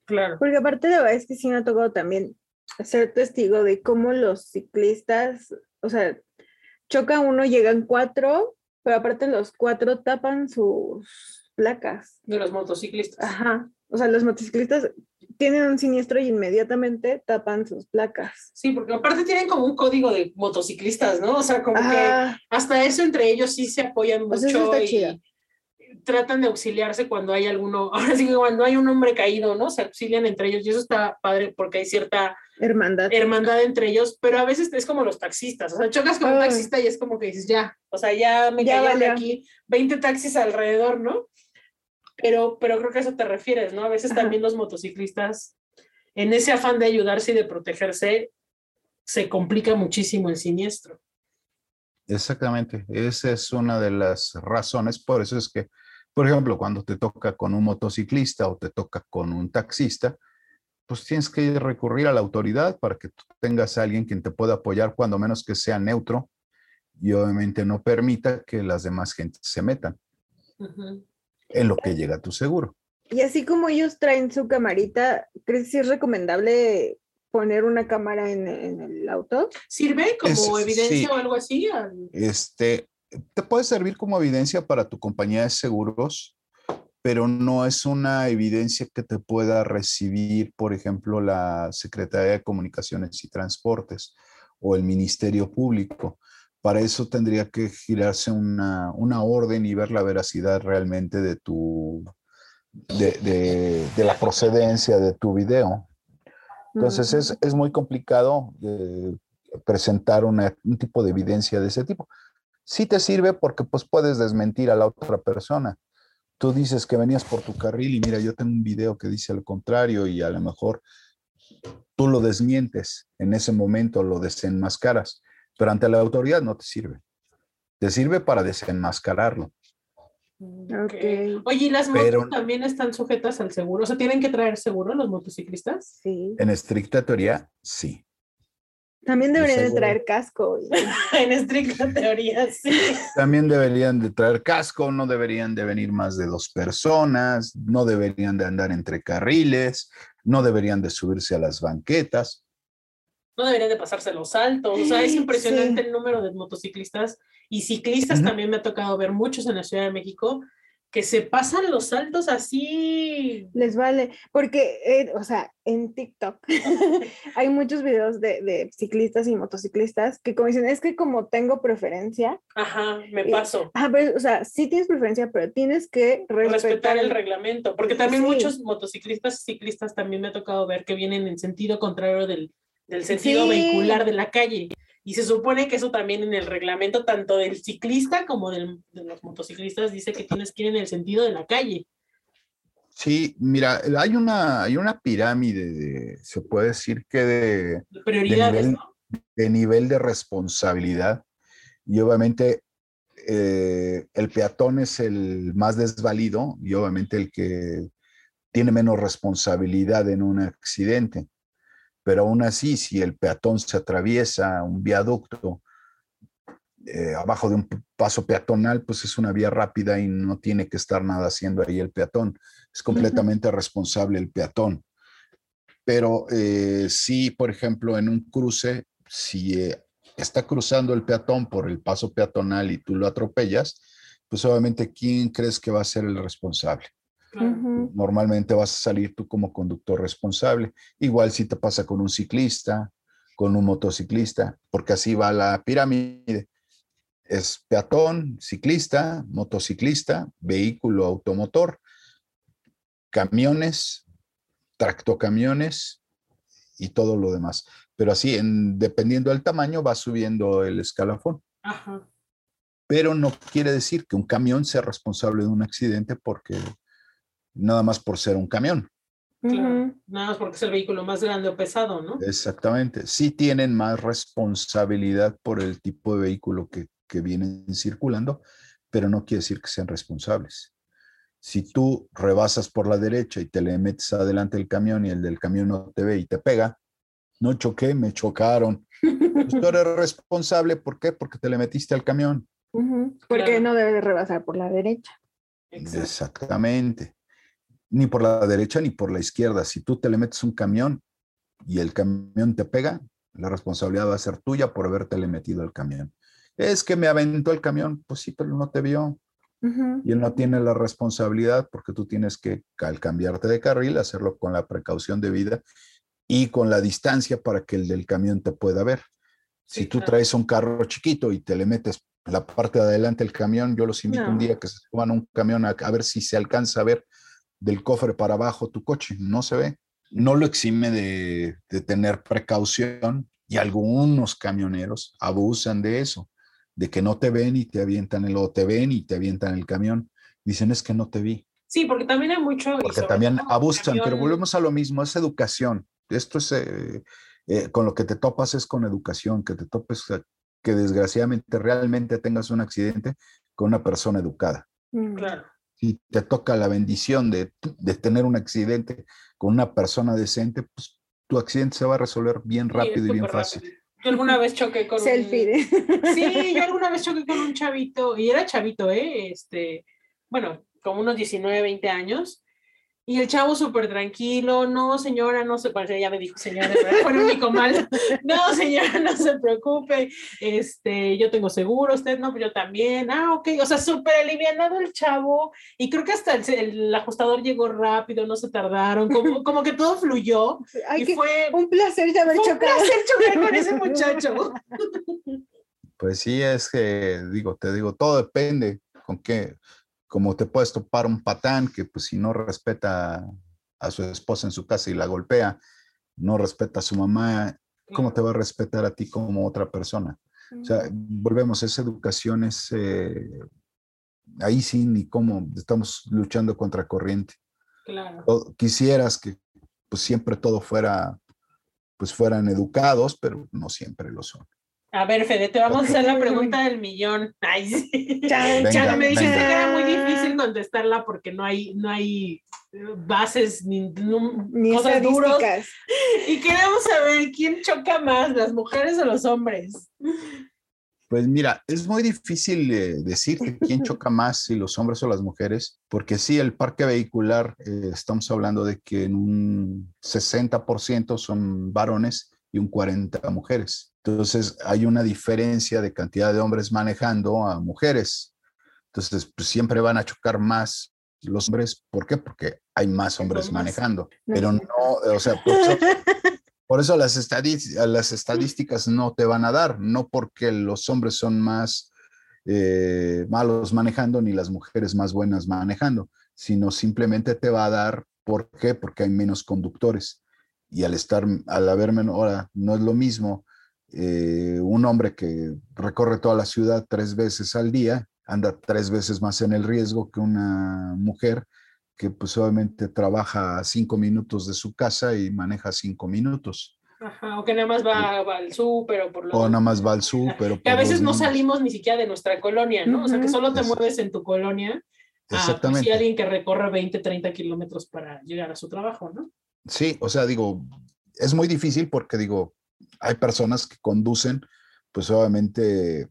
Claro. Porque aparte la verdad es que sí me ha tocado también ser testigo de cómo los ciclistas, o sea, choca uno, llegan cuatro, pero aparte los cuatro tapan sus placas. De los motociclistas. Ajá. O sea, los motociclistas tienen un siniestro y inmediatamente tapan sus placas. Sí, porque aparte tienen como un código de motociclistas, ¿no? O sea, como que hasta eso entre ellos sí se apoyan O sea, eso mucho está y chido. Tratan de auxiliarse cuando hay alguno, [LAUGHS] ahora sí que cuando hay un hombre caído, ¿no? Se auxilian entre ellos y eso está padre porque hay cierta Hermandad. hermandad entre ellos, pero a veces es como los taxistas, o sea, chocas con un taxista y es como que dices, ya, o sea, ya me Ya valió. aquí 20 taxis alrededor, ¿no? Pero, pero creo que a eso te refieres, ¿no? A veces Ajá. también los motociclistas, en ese afán de ayudarse y de protegerse, se complica muchísimo el siniestro. Exactamente, esa es una de las razones, por eso es que, por ejemplo, cuando te toca con un motociclista o te toca con un taxista, pues tienes que recurrir a la autoridad para que tú tengas a alguien quien te pueda apoyar, cuando menos que sea neutro y obviamente no permita que las demás gentes se metan Ujú. en lo que llega a tu seguro. Y así como ellos traen su camarita, ¿crees que es recomendable poner una cámara en, en el auto? ¿Sirve como Es- evidencia sí. o algo así? Este, te puede servir como evidencia para tu compañía de seguros, pero no es una evidencia que te pueda recibir, por ejemplo, la Secretaría de Comunicaciones y Transportes o el Ministerio Público. Para eso tendría que girarse una, una orden y ver la veracidad realmente de tu, de, de- de la procedencia de tu video. Entonces es, es muy complicado eh, presentar una- un tipo de evidencia de ese tipo. Sí te sirve porque pues puedes desmentir a la otra persona. Tú dices que venías por tu carril y mira, yo tengo un video que dice lo contrario y a lo mejor tú lo desmientes en ese momento, lo desenmascaras, pero ante la autoridad no te sirve. Te sirve para desenmascararlo. Ok. Oye, ¿y las motos Pero- también están sujetas al seguro? O sea, ¿tienen que traer seguro los motociclistas? Sí. En estricta teoría, sí. También deberían de traer casco. [LAUGHS] en estricta teoría, sí. También deberían de traer casco, no deberían de venir más de dos personas, no deberían de andar entre carriles, no deberían de subirse a las banquetas. No deberían de pasarse los saltos. O sea, es Sí. impresionante el número de motociclistas y ciclistas también me ha tocado ver muchos en la Ciudad de México que se pasan los saltos así. Les vale, porque, eh, o sea, en TikTok [LAUGHS] hay muchos videos de, de ciclistas y motociclistas que como dicen, es que como tengo preferencia, Ajá, me Eh, paso. ah, pero, o sea, sí tienes preferencia, pero tienes que respetar, respetar el reglamento, porque también Sí. muchos motociclistas y ciclistas también me ha tocado ver que vienen en sentido contrario del, del sentido Sí. vehicular de la calle. Y se supone que eso también en el reglamento, tanto del ciclista como del, de los motociclistas, dice que tienes que ir en el sentido de la calle. Sí, mira, hay una, hay una pirámide, de, se puede decir que de, Prioridades, nivel- ¿no? de nivel de responsabilidad. Y obviamente eh, el peatón es el más desvalido y obviamente el que tiene menos responsabilidad en un accidente. Pero aún así, si el peatón se atraviesa un viaducto eh, abajo de un paso peatonal, pues es una vía rápida y no tiene que estar nada haciendo ahí el peatón. Es completamente responsable el peatón. Pero eh, si, por ejemplo, en un cruce, si eh, está cruzando el peatón por el paso peatonal y tú lo atropellas, pues obviamente, ¿quién crees que va a ser el responsable? Claro. Normalmente vas a salir tú como conductor responsable. Igual si te pasa con un ciclista, con un motociclista, porque así va la pirámide. Es peatón, ciclista, motociclista, vehículo automotor, camiones, tractocamiones y todo lo demás. Pero así, en, dependiendo del tamaño, va subiendo el escalafón. Ajá. Pero no quiere decir que un camión sea responsable de un accidente porque nada más por ser un camión. Claro. Nada más porque es el vehículo más grande o pesado, ¿no? Exactamente. Sí tienen más responsabilidad por el tipo de vehículo que, que vienen circulando, pero no quiere decir que sean responsables. Si tú rebasas por la derecha y te le metes adelante el camión y el del camión no te ve y te pega, no choqué, me chocaron. Pues tú eres responsable, ¿por qué? Porque te le metiste al camión. Porque Claro. no debe rebasar por la derecha. Exactamente. Ni por la derecha ni por la izquierda. Si tú te le metes un camión y el camión te pega, la responsabilidad va a ser tuya por haberte le metido al camión. Es que me aventó el camión, pues sí, pero no te vio. Y él no tiene la responsabilidad porque tú tienes que, al cambiarte de carril, hacerlo con la precaución debida y con la distancia para que el del camión te pueda ver. Si tú claro. traes un carro chiquito y te le metes la parte de adelante del camión, yo los invito un día que se suban a un camión a, a ver si se alcanza a ver del cofre para abajo tu coche. No se ve. No lo exime de, de tener precaución y algunos camioneros abusan de eso, de que no te ven y te avientan el, o te ven y te avientan el camión. Dicen es que no te vi. Sí, porque también hay mucho. Porque también abusan, pero volvemos a lo mismo, es educación. Esto es, eh, eh, con lo que te topas es con educación, que te topes, que desgraciadamente realmente tengas un accidente con una persona educada. Mm. Claro. Si te toca la bendición de, de tener un accidente con una persona decente, pues tu accidente se va a resolver bien Sí, rápido y bien fácil. rápido. Yo alguna vez choqué con un- Selfie. [LAUGHS] Sí, yo alguna vez choqué con un chavito, y era chavito, ¿eh? Este, bueno, como unos 19, 20 años, y el chavo súper tranquilo, no, señora, no se parece, ya me dijo señora, fue el único mal, [LAUGHS] no, señora, no se preocupe, este, yo tengo seguro, usted no, pues yo también, ah, ok, o sea, súper alivianado el chavo, y creo que hasta el, el ajustador llegó rápido, no se tardaron, como, [LAUGHS] como que todo fluyó, Ay, y fue, un placer de haber fue un placer chocar con ese [LAUGHS] muchacho. Pues sí, es que, digo, te digo, todo depende con qué, como te puedes topar un patán que pues si no respeta a su esposa en su casa y la golpea, no respeta a su mamá, ¿cómo te va a respetar a ti como otra persona? O sea, volvemos, esa educación es, eh, ahí sí, ni cómo, estamos luchando contra corriente. Claro. Quisieras que pues siempre todo fuera, pues fueran educados, pero no siempre lo son. A ver, Fede, te vamos a hacer la pregunta del millón. Ay, sí. Ya me dijiste venga. que era muy contestarla porque no hay, no hay eh, bases ni, num- Ni cosas duras. estadísticas. Y queremos saber quién choca más, las mujeres o los hombres. Pues mira, es muy difícil eh, decir que quién choca más, si los hombres o las mujeres, porque sí, el parque vehicular, eh, estamos hablando de que en un 60% son varones y un 40% mujeres. Entonces hay una diferencia de cantidad de hombres manejando a mujeres. Entonces, pues siempre van a chocar más los hombres. ¿Por qué? Porque hay más hombres manejando. No Pero no, o sea, por eso, por eso las estadísticas no te van a dar, no porque los hombres son más eh, malos manejando ni las mujeres más buenas manejando, sino simplemente te va a dar, ¿por qué? Porque hay menos conductores. Y al estar, al haber menos, ahora, no es lo mismo eh, un hombre que recorre toda la ciudad tres veces al día, anda tres veces más en el riesgo que una mujer que pues obviamente trabaja a cinco minutos de su casa y maneja cinco minutos. Ajá, o que nada más va, va al súper o por lo O nada más va al súper. Que a veces no salimos ni siquiera de nuestra colonia, ¿no? O sea, que solo te Es- mueves en tu colonia. A, pues, Exactamente. alguien que recorre 20, 30 kilómetros para llegar a su trabajo, ¿no? Sí, o sea, digo, es muy difícil porque digo, hay personas que conducen, pues obviamente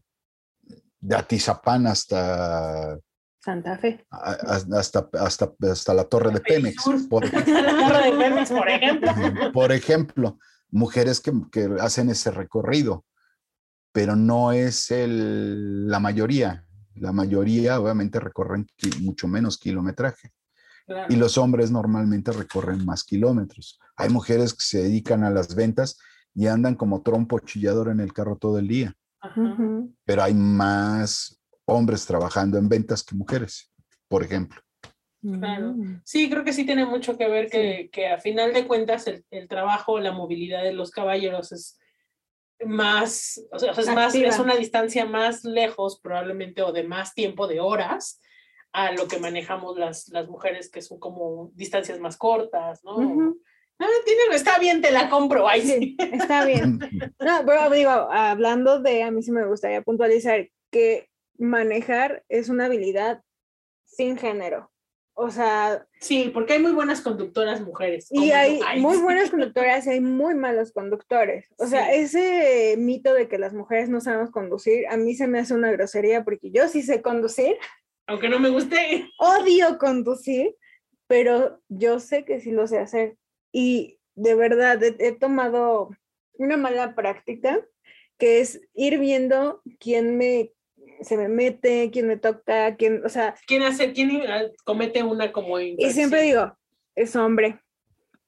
de Atizapán hasta, Santa Fe. a- a- hasta, hasta, hasta la torre de Pemex, por, [LAUGHS] La torre de Pemex, por ejemplo. por ejemplo, mujeres que, que hacen ese recorrido, pero no es el, la mayoría. La mayoría obviamente recorren mucho menos kilometraje. Claro. y los hombres normalmente recorren más kilómetros. Hay mujeres que se dedican a las ventas y andan como trompo chillador en el carro todo el día, Ajá. Pero hay más hombres trabajando en ventas que mujeres, por ejemplo. Claro. Mm. Sí, creo que sí tiene mucho que ver que, que a final de cuentas el, el trabajo, la movilidad de los caballeros es más, o sea, es más, es una distancia más lejos probablemente o de más tiempo de horas a lo que manejamos las, las mujeres que son como distancias más cortas, ¿no? Ah, tiene, está bien, te la compro. Ay, sí. Sí, [LAUGHS] está bien. No, pero digo, hablando de, a mí sí me gustaría puntualizar que manejar es una habilidad sin género. O sea, Sí, porque hay muy buenas conductoras mujeres. y hay Ay, muy buenas [LAUGHS] conductoras y hay muy malos conductores. O sea, ese mito de que las mujeres no sabemos conducir, a mí se me hace una grosería porque yo sí sé conducir, Aunque no me guste. odio conducir, pero yo sé que sí lo sé hacer. Y de verdad, he, he tomado una mala práctica, que es ir viendo quién me se me mete, quién me toca, quién, o sea, ¿Quién hace, quién comete una como y siempre digo, es hombre,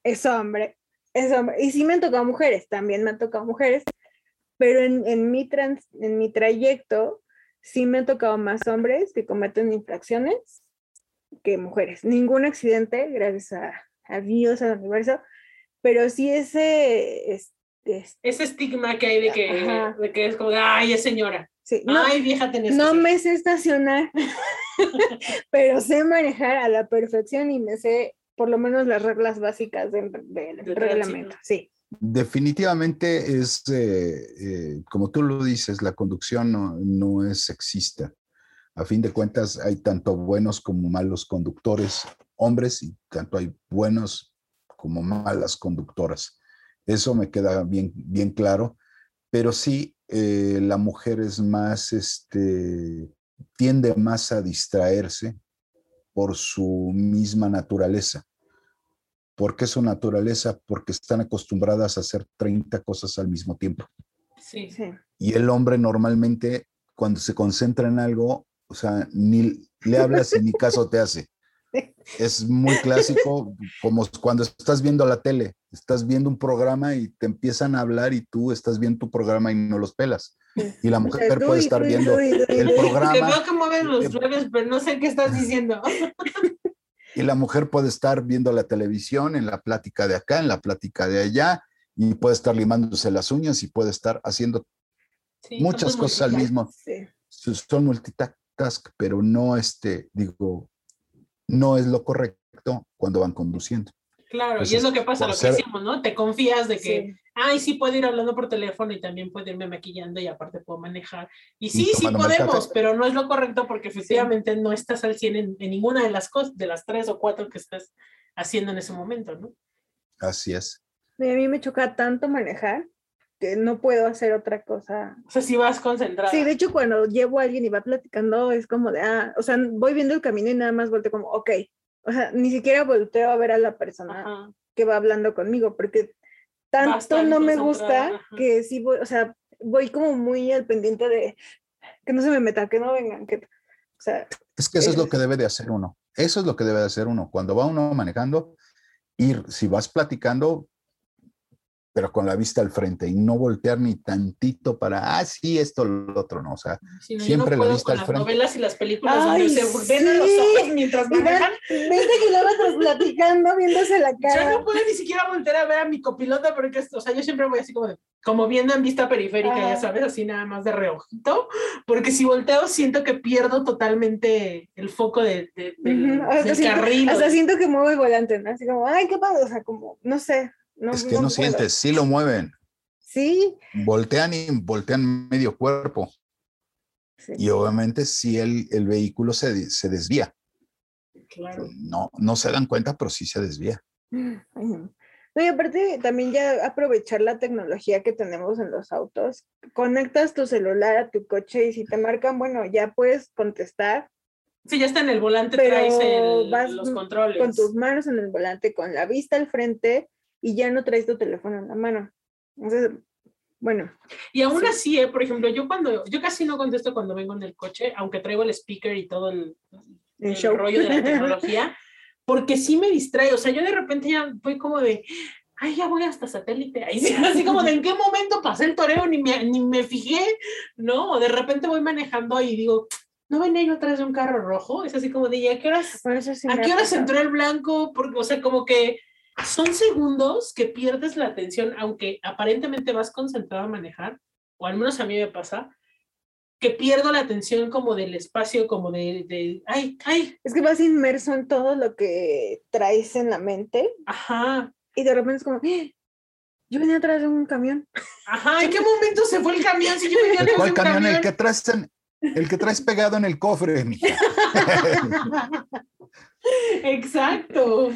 es hombre, es hombre. Y sí me han tocado mujeres, también me han tocado mujeres, pero en, en mi, trans, en mi trayecto sí me han tocado más hombres que cometen infracciones que mujeres. Ningún accidente, gracias a, a Dios, al universo, pero sí ese, es- es- ese estigma que hay de que, Ajá. de que es como, ay, es señora. sí, no, ay, vieja, tenés no que ser". me sé estacionar, [LAUGHS] pero sé manejar a la perfección y me sé por lo menos las reglas básicas del, del Del reglamento. Sí. Definitivamente es, eh, eh, como tú lo dices, la conducción no, no es sexista. A fin de cuentas, hay tanto buenos como malos conductores, hombres, y tanto hay buenos como malas conductoras. Eso me queda bien, bien claro, pero sí, eh, la mujer es más, este, tiende más a distraerse por su misma naturaleza. ¿Por qué su naturaleza? Porque están acostumbradas a hacer 30 cosas al mismo tiempo. Sí. Sí. Y el hombre normalmente, cuando se concentra en algo, o sea, ni le hablas y ni caso te hace. Es muy clásico, como cuando estás viendo la tele, estás viendo un programa y te empiezan a hablar y tú estás viendo tu programa y no los pelas. Y la mujer Tú puede y estar y viendo y el programa veo que mueven los labios, pero no sé qué estás diciendo. [LAUGHS] y la mujer puede estar viendo la televisión en la plática de acá, en la plática de allá, y puede estar limándose las uñas y puede estar haciendo Sí, muchas somos cosas al mismo Sí. son multitask, pero no este, digo, no es lo correcto cuando van conduciendo. Claro, y es lo que pasa, lo que ser- decimos, ¿no? Te confías de que, Sí. ay, sí puedo ir hablando por teléfono y también puedo irme maquillando y aparte puedo manejar. Y sí, sí podemos, pero no es lo correcto porque efectivamente no estás al 100 en, en ninguna de las cosas, de las tres o cuatro que estás haciendo en ese momento, ¿no? Así es. A mí me choca tanto manejar que no puedo hacer otra cosa. O sea, si vas concentrada. Sí, de hecho, cuando llevo a alguien y va platicando, es como de, ah, o sea, voy viendo el camino y nada más volteo como, ok. O sea, ni siquiera volteo a ver a la persona Ajá. que va hablando conmigo, porque tanto tan no me gusta ajá. que sí voy, o sea, voy como muy al pendiente de que no se me meta, que no vengan, que, o sea, Es que eso es lo Eso que debe de hacer uno. Eso es lo que debe de hacer uno. Cuando va uno manejando, ir, si vas platicando, pero con la vista al frente y no voltear ni tantito para, ah, sí, esto, lo otro, no. O sea, Si no, yo Siempre no la puedo vista con al las frente. novelas y las películas Ay, donde se ven a los sí. ojos mientras manejan. 20 kilómetros platicando, viéndose la Yo cara. no puedo ni siquiera voltear a ver a mi copiloto porque, o sea, yo siempre voy así como de, como viendo en vista periférica, Ajá. ya sabes, así nada más de reojito, porque si volteo siento que pierdo totalmente el foco de, de- del, Ujú, hasta del siento- carril. o de- siento que muevo el volante, ¿no? Así como, ay, qué padre, o sea, como, no sé. No, es que no, sientes, sí lo mueven. Sí, Voltean y voltean medio cuerpo. sí. Y obviamente si el, el vehículo se, se desvía. Claro. No, no se dan cuenta, pero sí se desvía. Ay, no. No, y aparte también ya aprovechar la tecnología que tenemos en los autos. Conectas tu celular a tu coche y si te marcan, bueno, ya puedes contestar Sí, ya está en el volante, Pero traes el- vas los controles. con tus manos en el volante, con la vista al frente y ya no traes tu teléfono en la mano. Entonces, bueno, Y aún Sí. así, eh, por ejemplo, yo cuando, yo casi no contesto cuando vengo en el coche, aunque traigo el speaker y todo el, El el show. rollo de la tecnología, [LAUGHS] porque sí me distrae, o sea, yo de repente ya voy como de, ay, ya voy hasta satélite, ahí sí, así como de en qué momento pasé el toreo, ni me, ni me fijé, ¿no? O de repente voy manejando y digo, ¿no venía yo atrás de un carro rojo? Es así como de, ¿y a qué horas, bueno, sí a qué horas entró el blanco? Porque, o sea, como que son segundos que pierdes la atención, aunque aparentemente vas concentrado a manejar, o al menos a mí me pasa, que pierdo la atención como del espacio, como de, de ay, ay, Es que vas inmerso en todo lo que traes en la mente ajá, y de repente es como, "Ah, yo venía atrás de un camión. ajá, ¿en qué momento se fue el camión? Si yo venía ¿De atrás de un camión? El camión. que traes en- el que traes pegado en el cofre, mija. [LAUGHS] Exacto.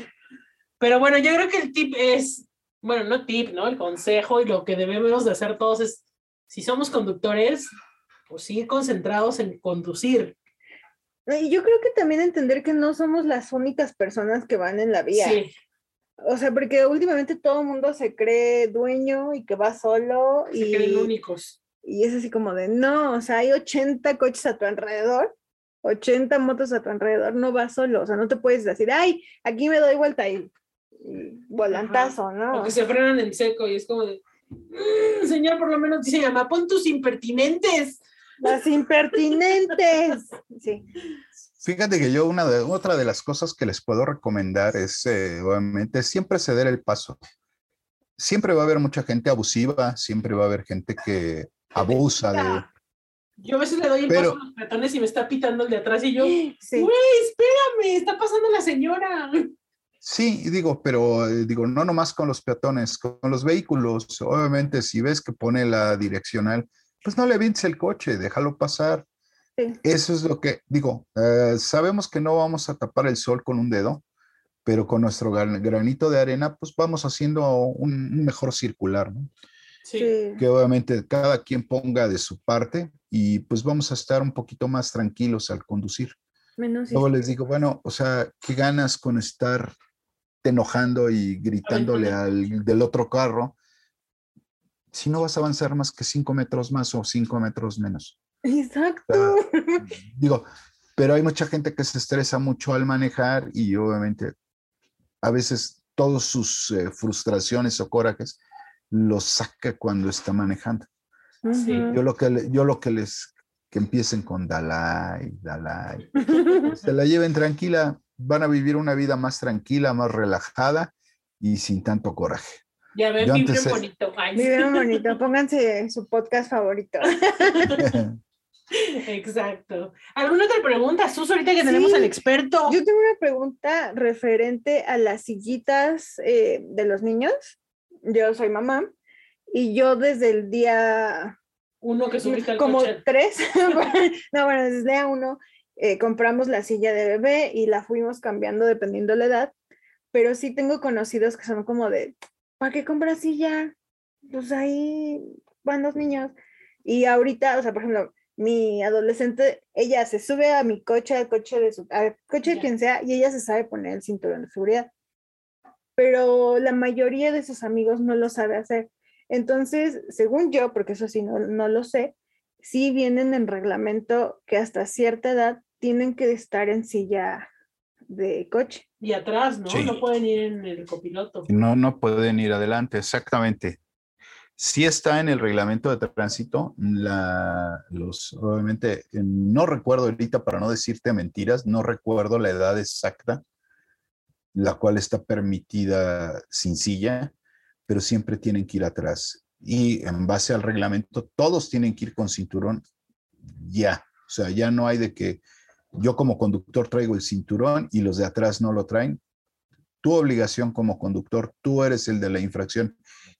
Pero bueno, yo creo que el tip es, bueno, no tip, ¿no? El consejo y lo que debemos de hacer todos es, si somos conductores, pues ir concentrados en conducir. Y yo creo que también entender que no somos las únicas personas que van en la vía. Sí, O sea, porque últimamente todo el mundo se cree dueño y que va solo se y, creen únicos. y es así como de, no, o sea, hay 80 coches a tu alrededor, 80 motos a tu alrededor, no vas solo, o sea, no te puedes decir, ay, aquí me doy vuelta y, y volantazo, ¿no? O que se frenan en seco y es como de, "Mm, señor, por lo menos dice llama, pon tus impertinentes. Las impertinentes. [LAUGHS] Sí. Fíjate que yo una de, otra de las cosas que les puedo recomendar es, eh, obviamente, siempre ceder el paso. Siempre va a haber mucha gente abusiva, siempre va a haber gente que abusa de... Yo a veces le doy el Pero- paso a los peatones y me está pitando el de atrás y yo, güey, Sí. espérame, está pasando la señora. Sí, digo, pero eh, digo, no nomás con los peatones, con los vehículos. Obviamente, si ves que pone la direccional, pues no le vinces el coche, déjalo pasar. Sí. Eso es lo que digo. eh, sabemos que no vamos a tapar el sol con un dedo, pero con nuestro gran- granito de arena, pues vamos haciendo un, un mejor circular, ¿no? Sí. Que obviamente cada quien ponga de su parte y pues vamos a estar un poquito más tranquilos al conducir. Menos Luego les digo, bueno, o sea, ¿qué ganas con estar enojando y gritándole al del otro carro si no vas a avanzar más que cinco metros más o cinco metros menos? Exacto. [LAUGHS] Digo, pero hay mucha gente que se estresa mucho al manejar y obviamente a veces todas sus eh, frustraciones o corajes los saca cuando está manejando. Sí. Yo lo que, yo lo que les, que empiecen con Dalai, Dalai, [LAUGHS] se la lleven tranquila, van a vivir una vida más tranquila, más relajada y sin tanto coraje. Ya ven, vibren bonito. Ay, Vivieron bonito. Pónganse su podcast favorito. [LAUGHS] Exacto. ¿Alguna otra pregunta, Sus, ahorita que tenemos Sí. al experto? Yo tengo una pregunta referente a las sillitas eh, de los niños. Yo soy mamá y yo desde el día Uno que subiste al como coche. tres, [LAUGHS] no, bueno, desde el día uno eh, compramos la silla de bebé y la fuimos cambiando dependiendo la edad, pero sí tengo conocidos que son como de, ¿para qué compras silla? Pues ahí van los niños. Y ahorita, o sea, por ejemplo, mi adolescente, ella se sube a mi coche, al coche de su, al coche de quien sea, y ella se sabe poner el cinturón de seguridad. Pero la mayoría de sus amigos no lo sabe hacer. Entonces, según yo, porque eso sí no, no lo sé, sí vienen en reglamento que hasta cierta edad tienen que estar en silla de coche. Y atrás, ¿no? Sí. No pueden ir en el copiloto. No, no pueden ir adelante, exactamente. Sí está en el reglamento de tránsito, la, los, obviamente, no recuerdo ahorita para no decirte mentiras, no recuerdo la edad exacta, la cual está permitida sin silla, pero siempre tienen que ir atrás. Y en base al reglamento, todos tienen que ir con cinturón ya. O sea, ya no hay de que yo como conductor traigo el cinturón y los de atrás no lo traen. Tu obligación como conductor, tú eres el de la infracción.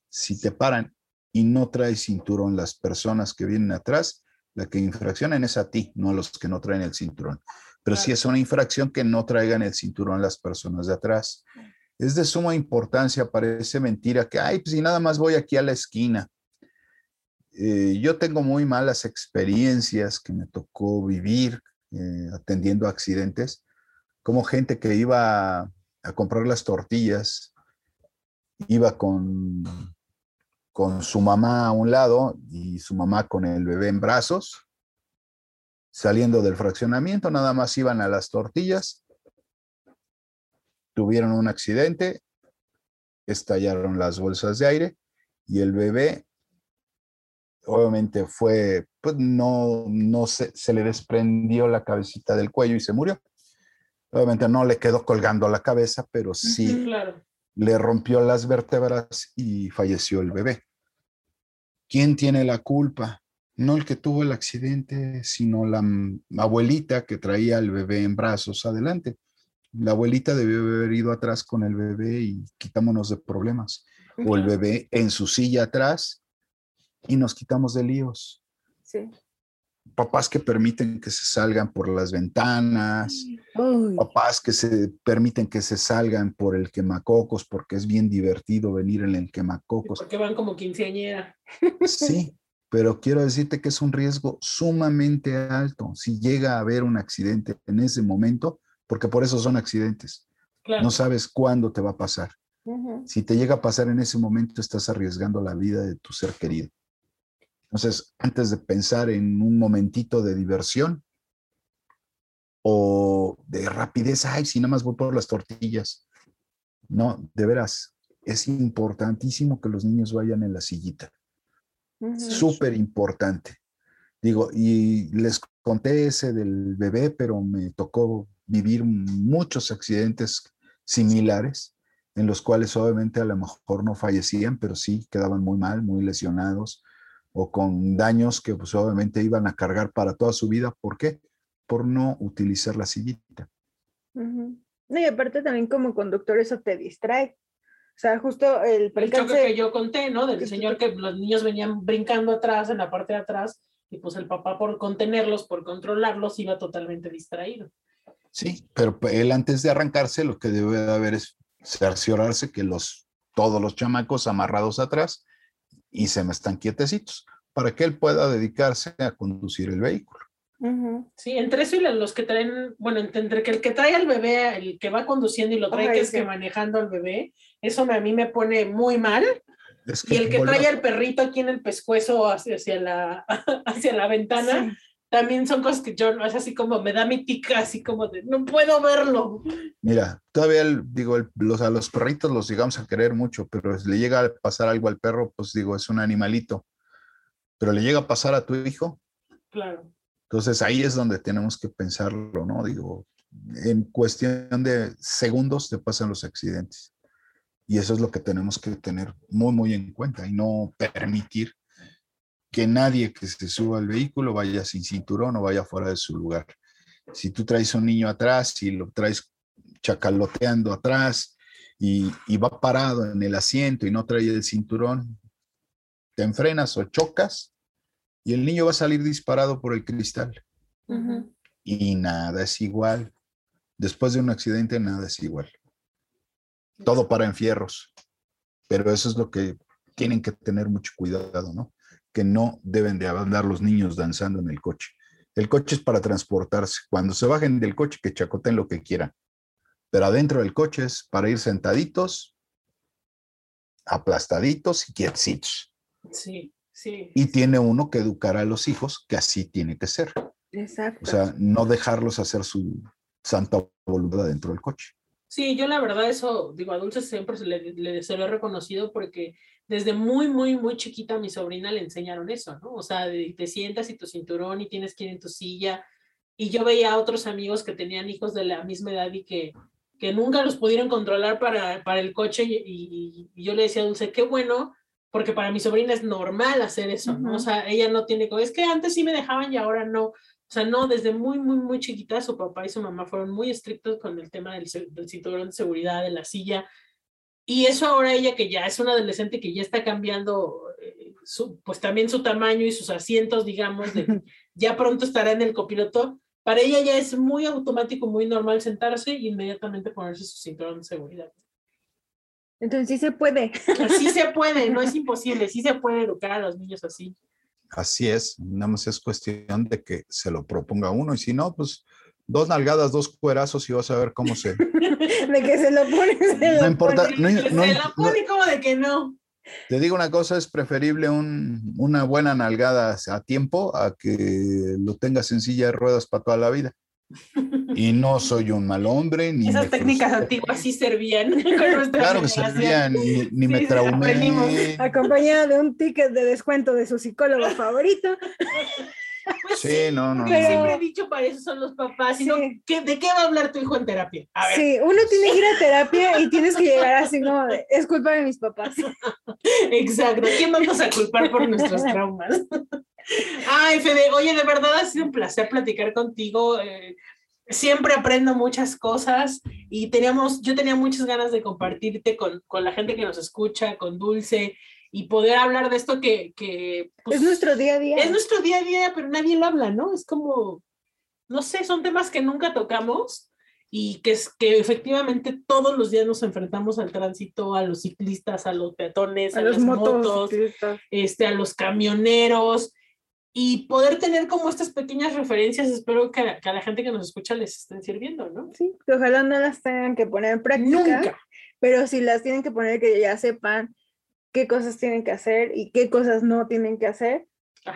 Si te paran y no traes cinturón las personas que vienen atrás, la que infraccionan es a ti, no a los que no traen el cinturón. Pero sí es una infracción que no traigan el cinturón las personas de atrás. Es de suma importancia, parece mentira que, ay, pues si nada más voy aquí a la esquina. Eh, yo tengo muy malas experiencias que me tocó vivir eh, atendiendo accidentes, como gente que iba a, a comprar las tortillas, iba con, con su mamá a un lado y su mamá con el bebé en brazos, saliendo del fraccionamiento, nada más iban a las tortillas, tuvieron un accidente, estallaron las bolsas de aire y el bebé obviamente fue, pues no, no se, se le desprendió la cabecita del cuello y se murió. Obviamente no le quedó colgando la cabeza, pero sí Claro. le rompió las vértebras y falleció el bebé. ¿Quién tiene la culpa? No el que tuvo el accidente, sino la abuelita que traía al bebé en brazos adelante. La abuelita debió haber ido atrás con el bebé y quitámonos de problemas. O el bebé en su silla atrás y nos quitamos de líos. Sí. Papás que permiten que se salgan por las ventanas, Uy, papás que se permiten que se salgan por el quemacocos porque es bien divertido venir en el quemacocos. Porque van como quinceañera. Sí, pero quiero decirte que es un riesgo sumamente alto si llega a haber un accidente en ese momento, porque por eso son accidentes. Claro. No sabes cuándo te va a pasar. Si te llega a pasar en ese momento, estás arriesgando la vida de tu ser querido. Entonces, antes de pensar en un momentito de diversión o de rapidez, ay, si nada más voy por las tortillas. No, de veras, es importantísimo que los niños vayan en la sillita. Súper importante. Digo, y les conté ese del bebé, pero me tocó vivir muchos accidentes similares en los cuales obviamente a lo mejor no fallecían, pero sí quedaban muy mal, muy lesionados o con daños que pues obviamente iban a cargar para toda su vida. ¿Por qué? Por no utilizar la sillita. Ujú. No, y aparte también como conductor eso te distrae. O sea, justo el El choque percance. que yo conté, ¿no? Del señor que los niños venían brincando atrás, en la parte de atrás, y pues el papá por contenerlos, por controlarlos, iba totalmente distraído. Sí, pero él antes de arrancarse lo que debe de haber es cerciorarse que los, todos los chamacos amarrados atrás y se me están quietecitos para que él pueda dedicarse a conducir el vehículo. Sí, entre eso y los que traen, bueno, ent- entre que el que trae al bebé, el que va conduciendo y lo trae, Ay, que es sí. que manejando al bebé, eso me- a mí me pone muy mal. Es Y el que trae al perrito aquí en el pescuezo hacia, hacia la, [LAUGHS] hacia la ventana, Sí. También son cosas que yo, no- es así como me da mi tica, así como de, no puedo verlo. Mira, todavía el- digo, el- los, a los perritos los llegamos a querer mucho, pero si le llega a pasar algo al perro, pues digo, es un animalito. Pero le llega a pasar a tu hijo, Claro. Entonces ahí es donde tenemos que pensarlo, ¿no? Digo, en cuestión de segundos te pasan los accidentes. Y eso es lo que tenemos que tener muy, muy en cuenta y no permitir que nadie que se suba al vehículo vaya sin cinturón o vaya fuera de su lugar. Si tú traes un niño atrás y lo traes chacaloteando atrás y, y va parado en el asiento y no trae el cinturón, te enfrenas o chocas y el niño va a salir disparado por el cristal. Y nada es igual. Después de un accidente, nada es igual. Todo para enfierros. Pero eso es lo que tienen que tener mucho cuidado, ¿no? Que no deben de andar los niños danzando en el coche. El coche es para transportarse. Cuando se bajen del coche, que chacoten lo que quieran. Pero adentro del coche es para ir sentaditos, aplastaditos y quietecitos. Sí, sí. Y tiene uno que educar a los hijos que así tiene que ser. Exacto. O sea, no dejarlos hacer su santa voluntad dentro del coche. Sí, yo la verdad eso, digo, a Dulce siempre se, le, se lo he reconocido porque desde muy, muy, muy chiquita a mi sobrina le enseñaron eso, ¿no? O sea, de- te sientas y tu cinturón y tienes que ir en tu silla. Y yo veía a otros amigos que tenían hijos de la misma edad y que, que nunca los pudieron controlar para, para el coche y, y- y yo le decía a Dulce, qué bueno, porque para mi sobrina es normal hacer eso, ¿no? O sea, ella no tiene, es que antes sí me dejaban y ahora no. O sea, no, desde muy, muy, muy chiquita, su papá y su mamá fueron muy estrictos con el tema del, del cinturón de seguridad, de la silla. Y eso ahora ella, que ya es una adolescente que ya está cambiando, eh, su, pues también su tamaño y sus asientos, digamos, de [LAUGHS] ya pronto estará en el copiloto, para ella ya es muy automático, muy normal sentarse y inmediatamente ponerse su cinturón de seguridad. Entonces sí se puede. Así se [LAUGHS] puede, no es imposible, sí se puede educar a los niños así. Así es, nada más es cuestión de que se lo proponga uno y si no, pues dos nalgadas, dos cuerazos y vas a ver cómo se... [LAUGHS] De que se lo pones. se No lo importa, pones. no, Se no- la no- pone como de que no. te digo una cosa, es preferible un- una buena nalgada a tiempo a que lo tengas en silla de ruedas para toda la vida. Y no soy un mal hombre, ni Esas me técnicas antiguas sí servían. [LAUGHS] Claro que servían, ni, ni me Sí, aprendimos. traumé. Acompañado de un ticket de descuento de su psicólogo favorito. [LAUGHS] [LAUGHS] Pues Sí, no, no, no. siempre he dicho para eso son los papás. sino, Sí. ¿qué- ¿De qué va a hablar tu hijo en terapia? A ver, Sí, uno tiene que ir a [LAUGHS] terapia y tienes que llegar así como de, es culpa de mis papás. [LAUGHS] exacto. ¿Quién vamos a culpar por nuestros traumas? Ay, Fede, oye, de verdad ha sido un placer platicar contigo. eh, siempre aprendo muchas cosas y teníamos, yo tenía muchas ganas de compartirte con, con la gente que nos escucha, con Dulce y poder hablar de esto que, que pues, es nuestro día a día. es nuestro día a día, pero nadie lo habla, ¿no? Es como, no sé, son temas que nunca tocamos y que, es, que efectivamente todos los días nos enfrentamos al tránsito, a los ciclistas, a los peatones, a, a los las motos. motos, este, a los camioneros y poder tener como estas pequeñas referencias, espero que, que a la gente que nos escucha les estén sirviendo, ¿no? Sí, ojalá no las tengan que poner en práctica, Nunca. pero si las tienen que poner, que ya sepan qué cosas tienen que hacer y qué cosas no tienen que hacer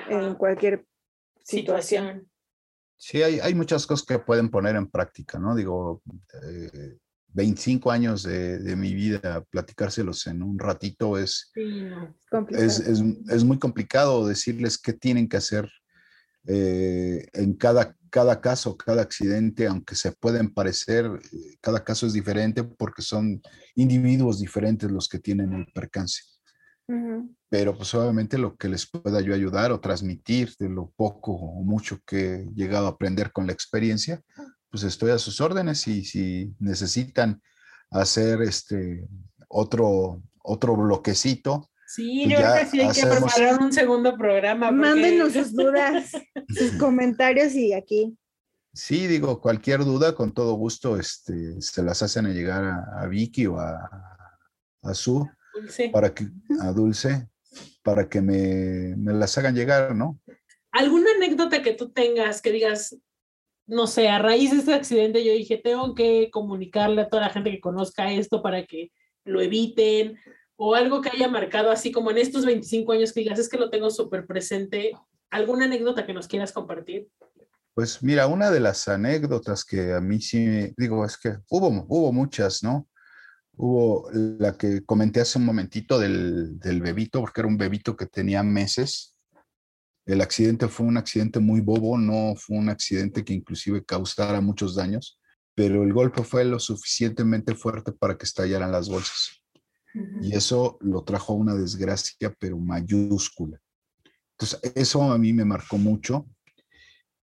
en Ajá. cualquier situación. situación. Sí, hay, hay muchas cosas que pueden poner en práctica, ¿no? Digo, eh, 25 años de, de mi vida, platicárselos en un ratito es, Sí, no. complicado. es, es, es muy complicado decirles qué tienen que hacer eh, en cada, cada caso, cada accidente, aunque se pueden parecer, eh, cada caso es diferente porque son individuos diferentes los que tienen el percance. Pero pues obviamente lo que les pueda yo ayudar o transmitir de lo poco o mucho que he llegado a aprender con la experiencia, pues estoy a sus órdenes y si necesitan hacer este otro, otro bloquecito, Sí, Pues yo creo ya que sí hay que hacemos- preparar un segundo programa. porque- Mándenos sus dudas, [LAUGHS] sus comentarios y aquí. sí, digo, cualquier duda, con todo gusto, este, se las hacen llegar a, a Vicky o a, a Su, Dulce. para que, a Dulce, para que me, me las hagan llegar, ¿no? ¿Alguna anécdota que tú tengas que digas, no sé, a raíz de este accidente yo dije, tengo que comunicarle a toda la gente que conozca esto para que lo eviten? O algo que haya marcado así como en estos 25 años que digas, es que lo tengo súper presente. ¿Alguna anécdota que nos quieras compartir? Pues mira, una de las anécdotas que a mí sí, me- digo, es que hubo, hubo muchas, ¿no? Hubo la que comenté hace un momentito del, del bebito, porque era un bebito que tenía meses. El accidente fue un accidente muy bobo, no fue un accidente que inclusive causara muchos daños, pero el golpe fue lo suficientemente fuerte para que estallaran las bolsas. Y eso lo trajo a una desgracia, pero mayúscula. Entonces, eso a mí me marcó mucho.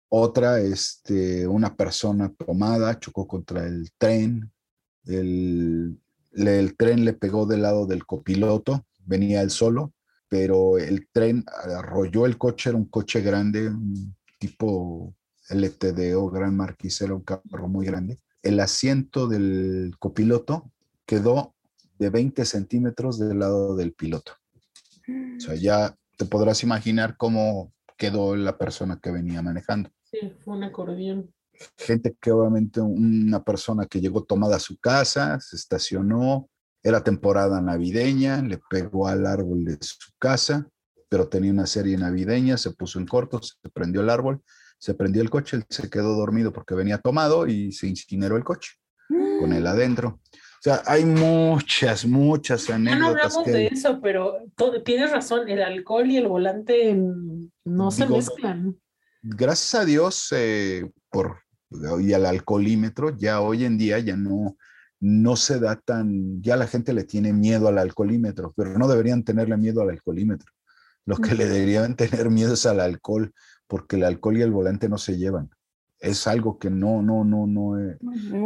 Otra, este, una persona tomada, chocó contra el tren. El, el tren le pegó del lado del copiloto, venía él solo, pero el tren arrolló el coche, era un coche grande, un tipo LTD o Gran Marquis, era un carro muy grande. El asiento del copiloto quedó de 20 centímetros del lado del piloto. O sea, ya te podrás imaginar cómo quedó la persona que venía manejando. Sí, fue un acordeón. Gente que obviamente una persona que llegó tomada a su casa, se estacionó, era temporada navideña, le pegó al árbol de su casa, pero tenía una serie navideña, se puso en corto, se prendió el árbol, Se prendió el coche, él se quedó dormido porque venía tomado y se incineró el coche con él adentro. O sea, hay muchas, muchas Ya no anécdotas hablamos que... de eso, pero tienes razón, el alcohol y el volante mm, no se Digo, mezclan. gracias a Dios eh, por y al alcoholímetro ya hoy en día ya no no se da tan ya la gente le tiene miedo al alcoholímetro pero no deberían tenerle miedo al alcoholímetro. Lo que le deberían tener miedo es al alcohol porque el alcohol y el volante no se llevan. Es algo que no no no no eh,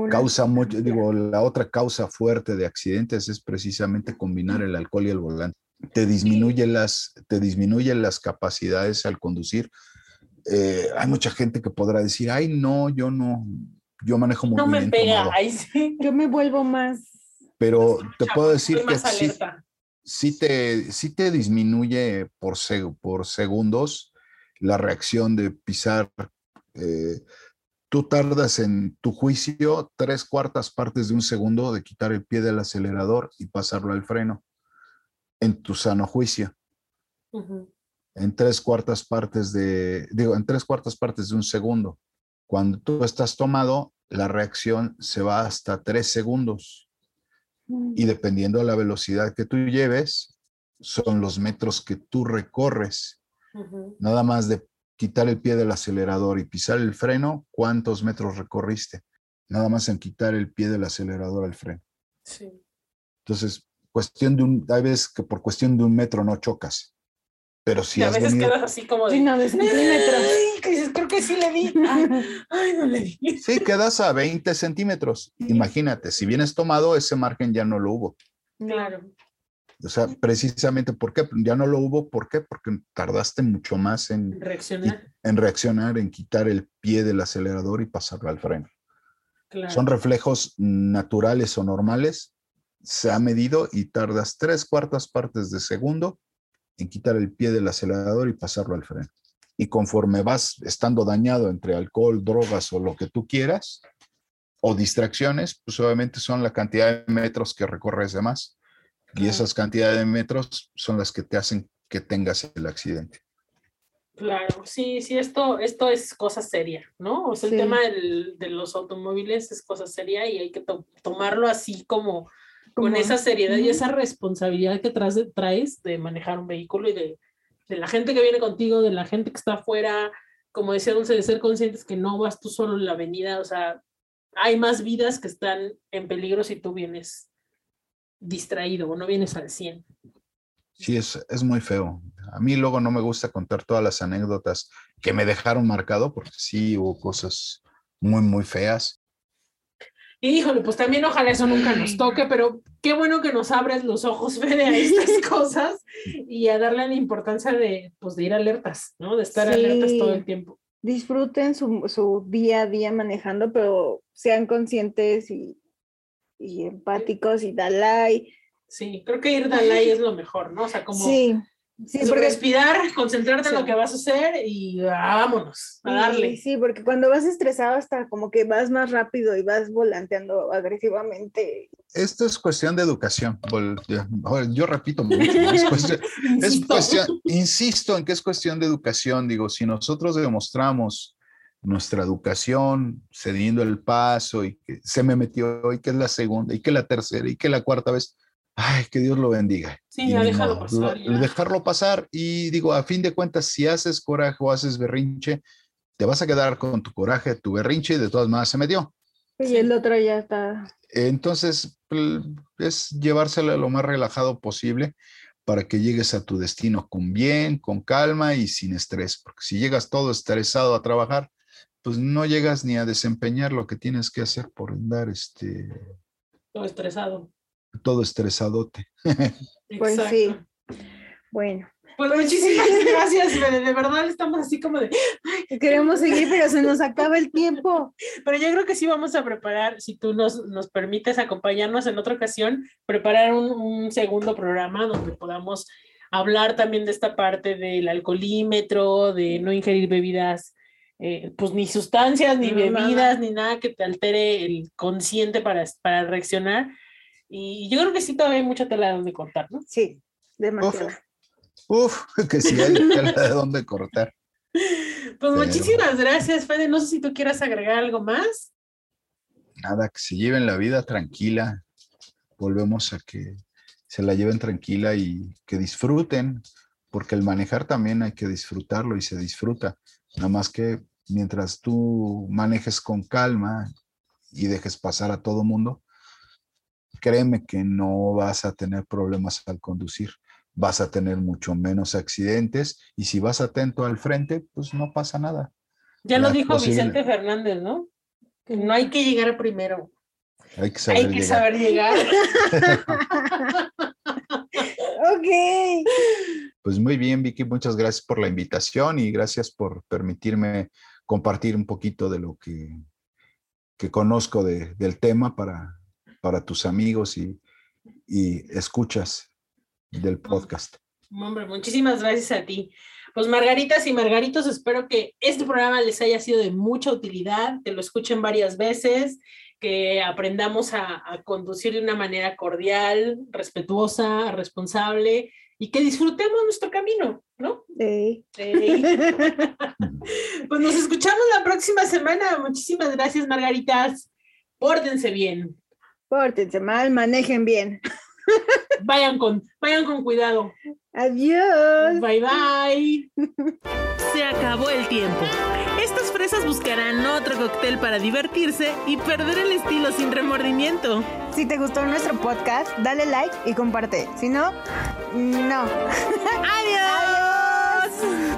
causa mucho digo la otra causa fuerte de accidentes es precisamente combinar el alcohol y el volante. Te disminuye las te disminuye las capacidades al conducir eh, hay mucha gente que podrá decir, ay, no, yo no, yo manejo muy No me bien pega, tomado". ahí sí. Yo me vuelvo más. Pero te puedo decir que sí, te, sí te disminuye por, seg- por segundos la reacción de pisar. eh, tú tardas en tu juicio tres cuartas partes de un segundo de quitar el pie del acelerador y pasarlo al freno en tu sano juicio. Ujú. En tres cuartas partes de, digo, en tres cuartas partes de un segundo. Cuando tú estás tomado, la reacción se va hasta tres segundos y dependiendo de la velocidad que tú lleves, son los metros que tú recorres. Nada más de quitar el pie del acelerador y pisar el freno, ¿cuántos metros recorriste? Nada más en quitar el pie del acelerador al freno. Sí. Entonces, cuestión de un, hay veces que por cuestión de un metro no chocas, pero si Y a has veces venido- quedas así como de. Sí, no, de centímetros. Ay, creo que sí le di. [LAUGHS] Ay, ay, no le di. Sí, quedas a 20 centímetros. Imagínate, si vienes tomado, ese margen ya no lo hubo. Claro. O sea, precisamente, ¿por qué? Ya no lo hubo, ¿por qué? Porque tardaste mucho más en, Reaccionar. en reaccionar, en quitar el pie del acelerador y pasarlo al freno. Claro. Son reflejos naturales o normales, se ha medido y tardas tres cuartas partes de segundo en quitar el pie del acelerador y pasarlo al freno. Y conforme vas estando dañado entre alcohol, drogas o lo que tú quieras, o distracciones, pues obviamente son la cantidad de metros que recorres de más. Y esas cantidades de metros son las que te hacen que tengas el accidente. Claro, sí, sí, esto, esto es cosa seria, ¿no? O sea, el tema del- de los automóviles es cosa seria y hay que to- tomarlo así como con esa seriedad y esa responsabilidad que traes de, traes de manejar un vehículo y de, de la gente que viene contigo, de la gente que está afuera, como decía Dulce, de ser conscientes que no vas tú solo en la avenida, o sea, hay más vidas que están en peligro si tú vienes distraído o no vienes al 100. Sí, es, es muy feo. A mí luego no me gusta contar todas las anécdotas que me dejaron marcado, porque sí hubo cosas muy, muy feas. Y híjole, pues también ojalá eso nunca nos toque, pero qué bueno que nos abres los ojos, [LAUGHS] Fede, a estas [LAUGHS] cosas y a darle la importancia de, pues, de ir alertas, ¿no? De estar alertas todo el tiempo. Disfruten su, su día a día manejando, pero sean conscientes y, y empáticos y Dalai. Sí, creo que ir ahí es lo mejor, ¿no? O sea, como Sí, sí, es porque respirar, concentrarte en Sí. lo que vas a hacer y ah, vámonos, a Sí, darle. Sí, porque cuando vas estresado hasta como que vas más rápido y vas volanteando agresivamente. Esto es cuestión de educación. Yo repito [LAUGHS] mucho, es cuestión, es Insisto. cuestión- insisto en que es cuestión de educación. Digo, si nosotros demostramos nuestra educación cediendo el paso y que se me metió y que es la segunda y que la tercera y que la cuarta vez, ay, que Dios lo bendiga. Sí, ya déjalo modo, pasar, ya. Dejarlo pasar y digo, a fin de cuentas, si haces coraje o haces berrinche, te vas a quedar con tu coraje, tu berrinche y de todas maneras se metió. Y el otro ya está. Entonces, es llevársela lo más relajado posible para que llegues a tu destino con bien, con calma y sin estrés. Porque si llegas todo estresado a trabajar, pues no llegas ni a desempeñar lo que tienes que hacer por andar este, Todo estresado. Todo estresadote. Pues Exacto. sí. Bueno, Pues muchísimas gracias, de verdad estamos así como de, queremos seguir, pero se nos acaba el tiempo. [LAUGHS] Pero yo creo que sí vamos a preparar, si tú nos, nos permites acompañarnos en otra ocasión, preparar un, un segundo programa donde podamos hablar también de esta parte del alcoholímetro, de no ingerir bebidas, eh, pues ni sustancias, ni No, nada. bebidas, ni nada que te altere el consciente para, para reaccionar. Y yo creo que sí todavía hay mucha tela de donde cortar, ¿no? Sí, demasiado. Uf, [LAUGHS] que sí hay tela de dónde cortar. Pues Pero- muchísimas gracias, Fede. No sé si tú quieras agregar algo más. Nada, que se lleven la vida tranquila. Volvemos a que se la lleven tranquila y que disfruten, porque el manejar también hay que disfrutarlo y se disfruta. Nada más que mientras tú manejes con calma y dejes pasar a todo mundo, créeme que no vas a tener problemas al conducir. Vas a tener mucho menos accidentes y si vas atento al frente, pues no pasa nada. Ya lo dijo posible- Vicente Fernández, ¿no? Que no hay que llegar primero, Hay que saber hay que llegar. saber llegar. [LAUGHS] Ok. Pues muy bien, Vicky, muchas gracias por la invitación y gracias por permitirme compartir un poquito de lo que, que conozco de- del tema para, para tus amigos y, y escuchas del podcast. Hombre, muchísimas gracias a ti. Pues Margaritas y Margaritos, espero que este programa les haya sido de mucha utilidad, que lo escuchen varias veces, que aprendamos a, a conducir de una manera cordial, respetuosa, responsable y que disfrutemos nuestro camino, ¿no? Ey. [LAUGHS] pues nos escuchamos la próxima semana. Muchísimas gracias, Margaritas. Pórtense bien. Pórtense mal, manejen bien. Vayan con, vayan con cuidado. Adiós. Bye bye. Se acabó el tiempo. Estas fresas buscarán otro cóctel para divertirse y perder el estilo sin remordimiento. Si te gustó nuestro podcast, dale like y comparte. Si no, no. ¡Adiós!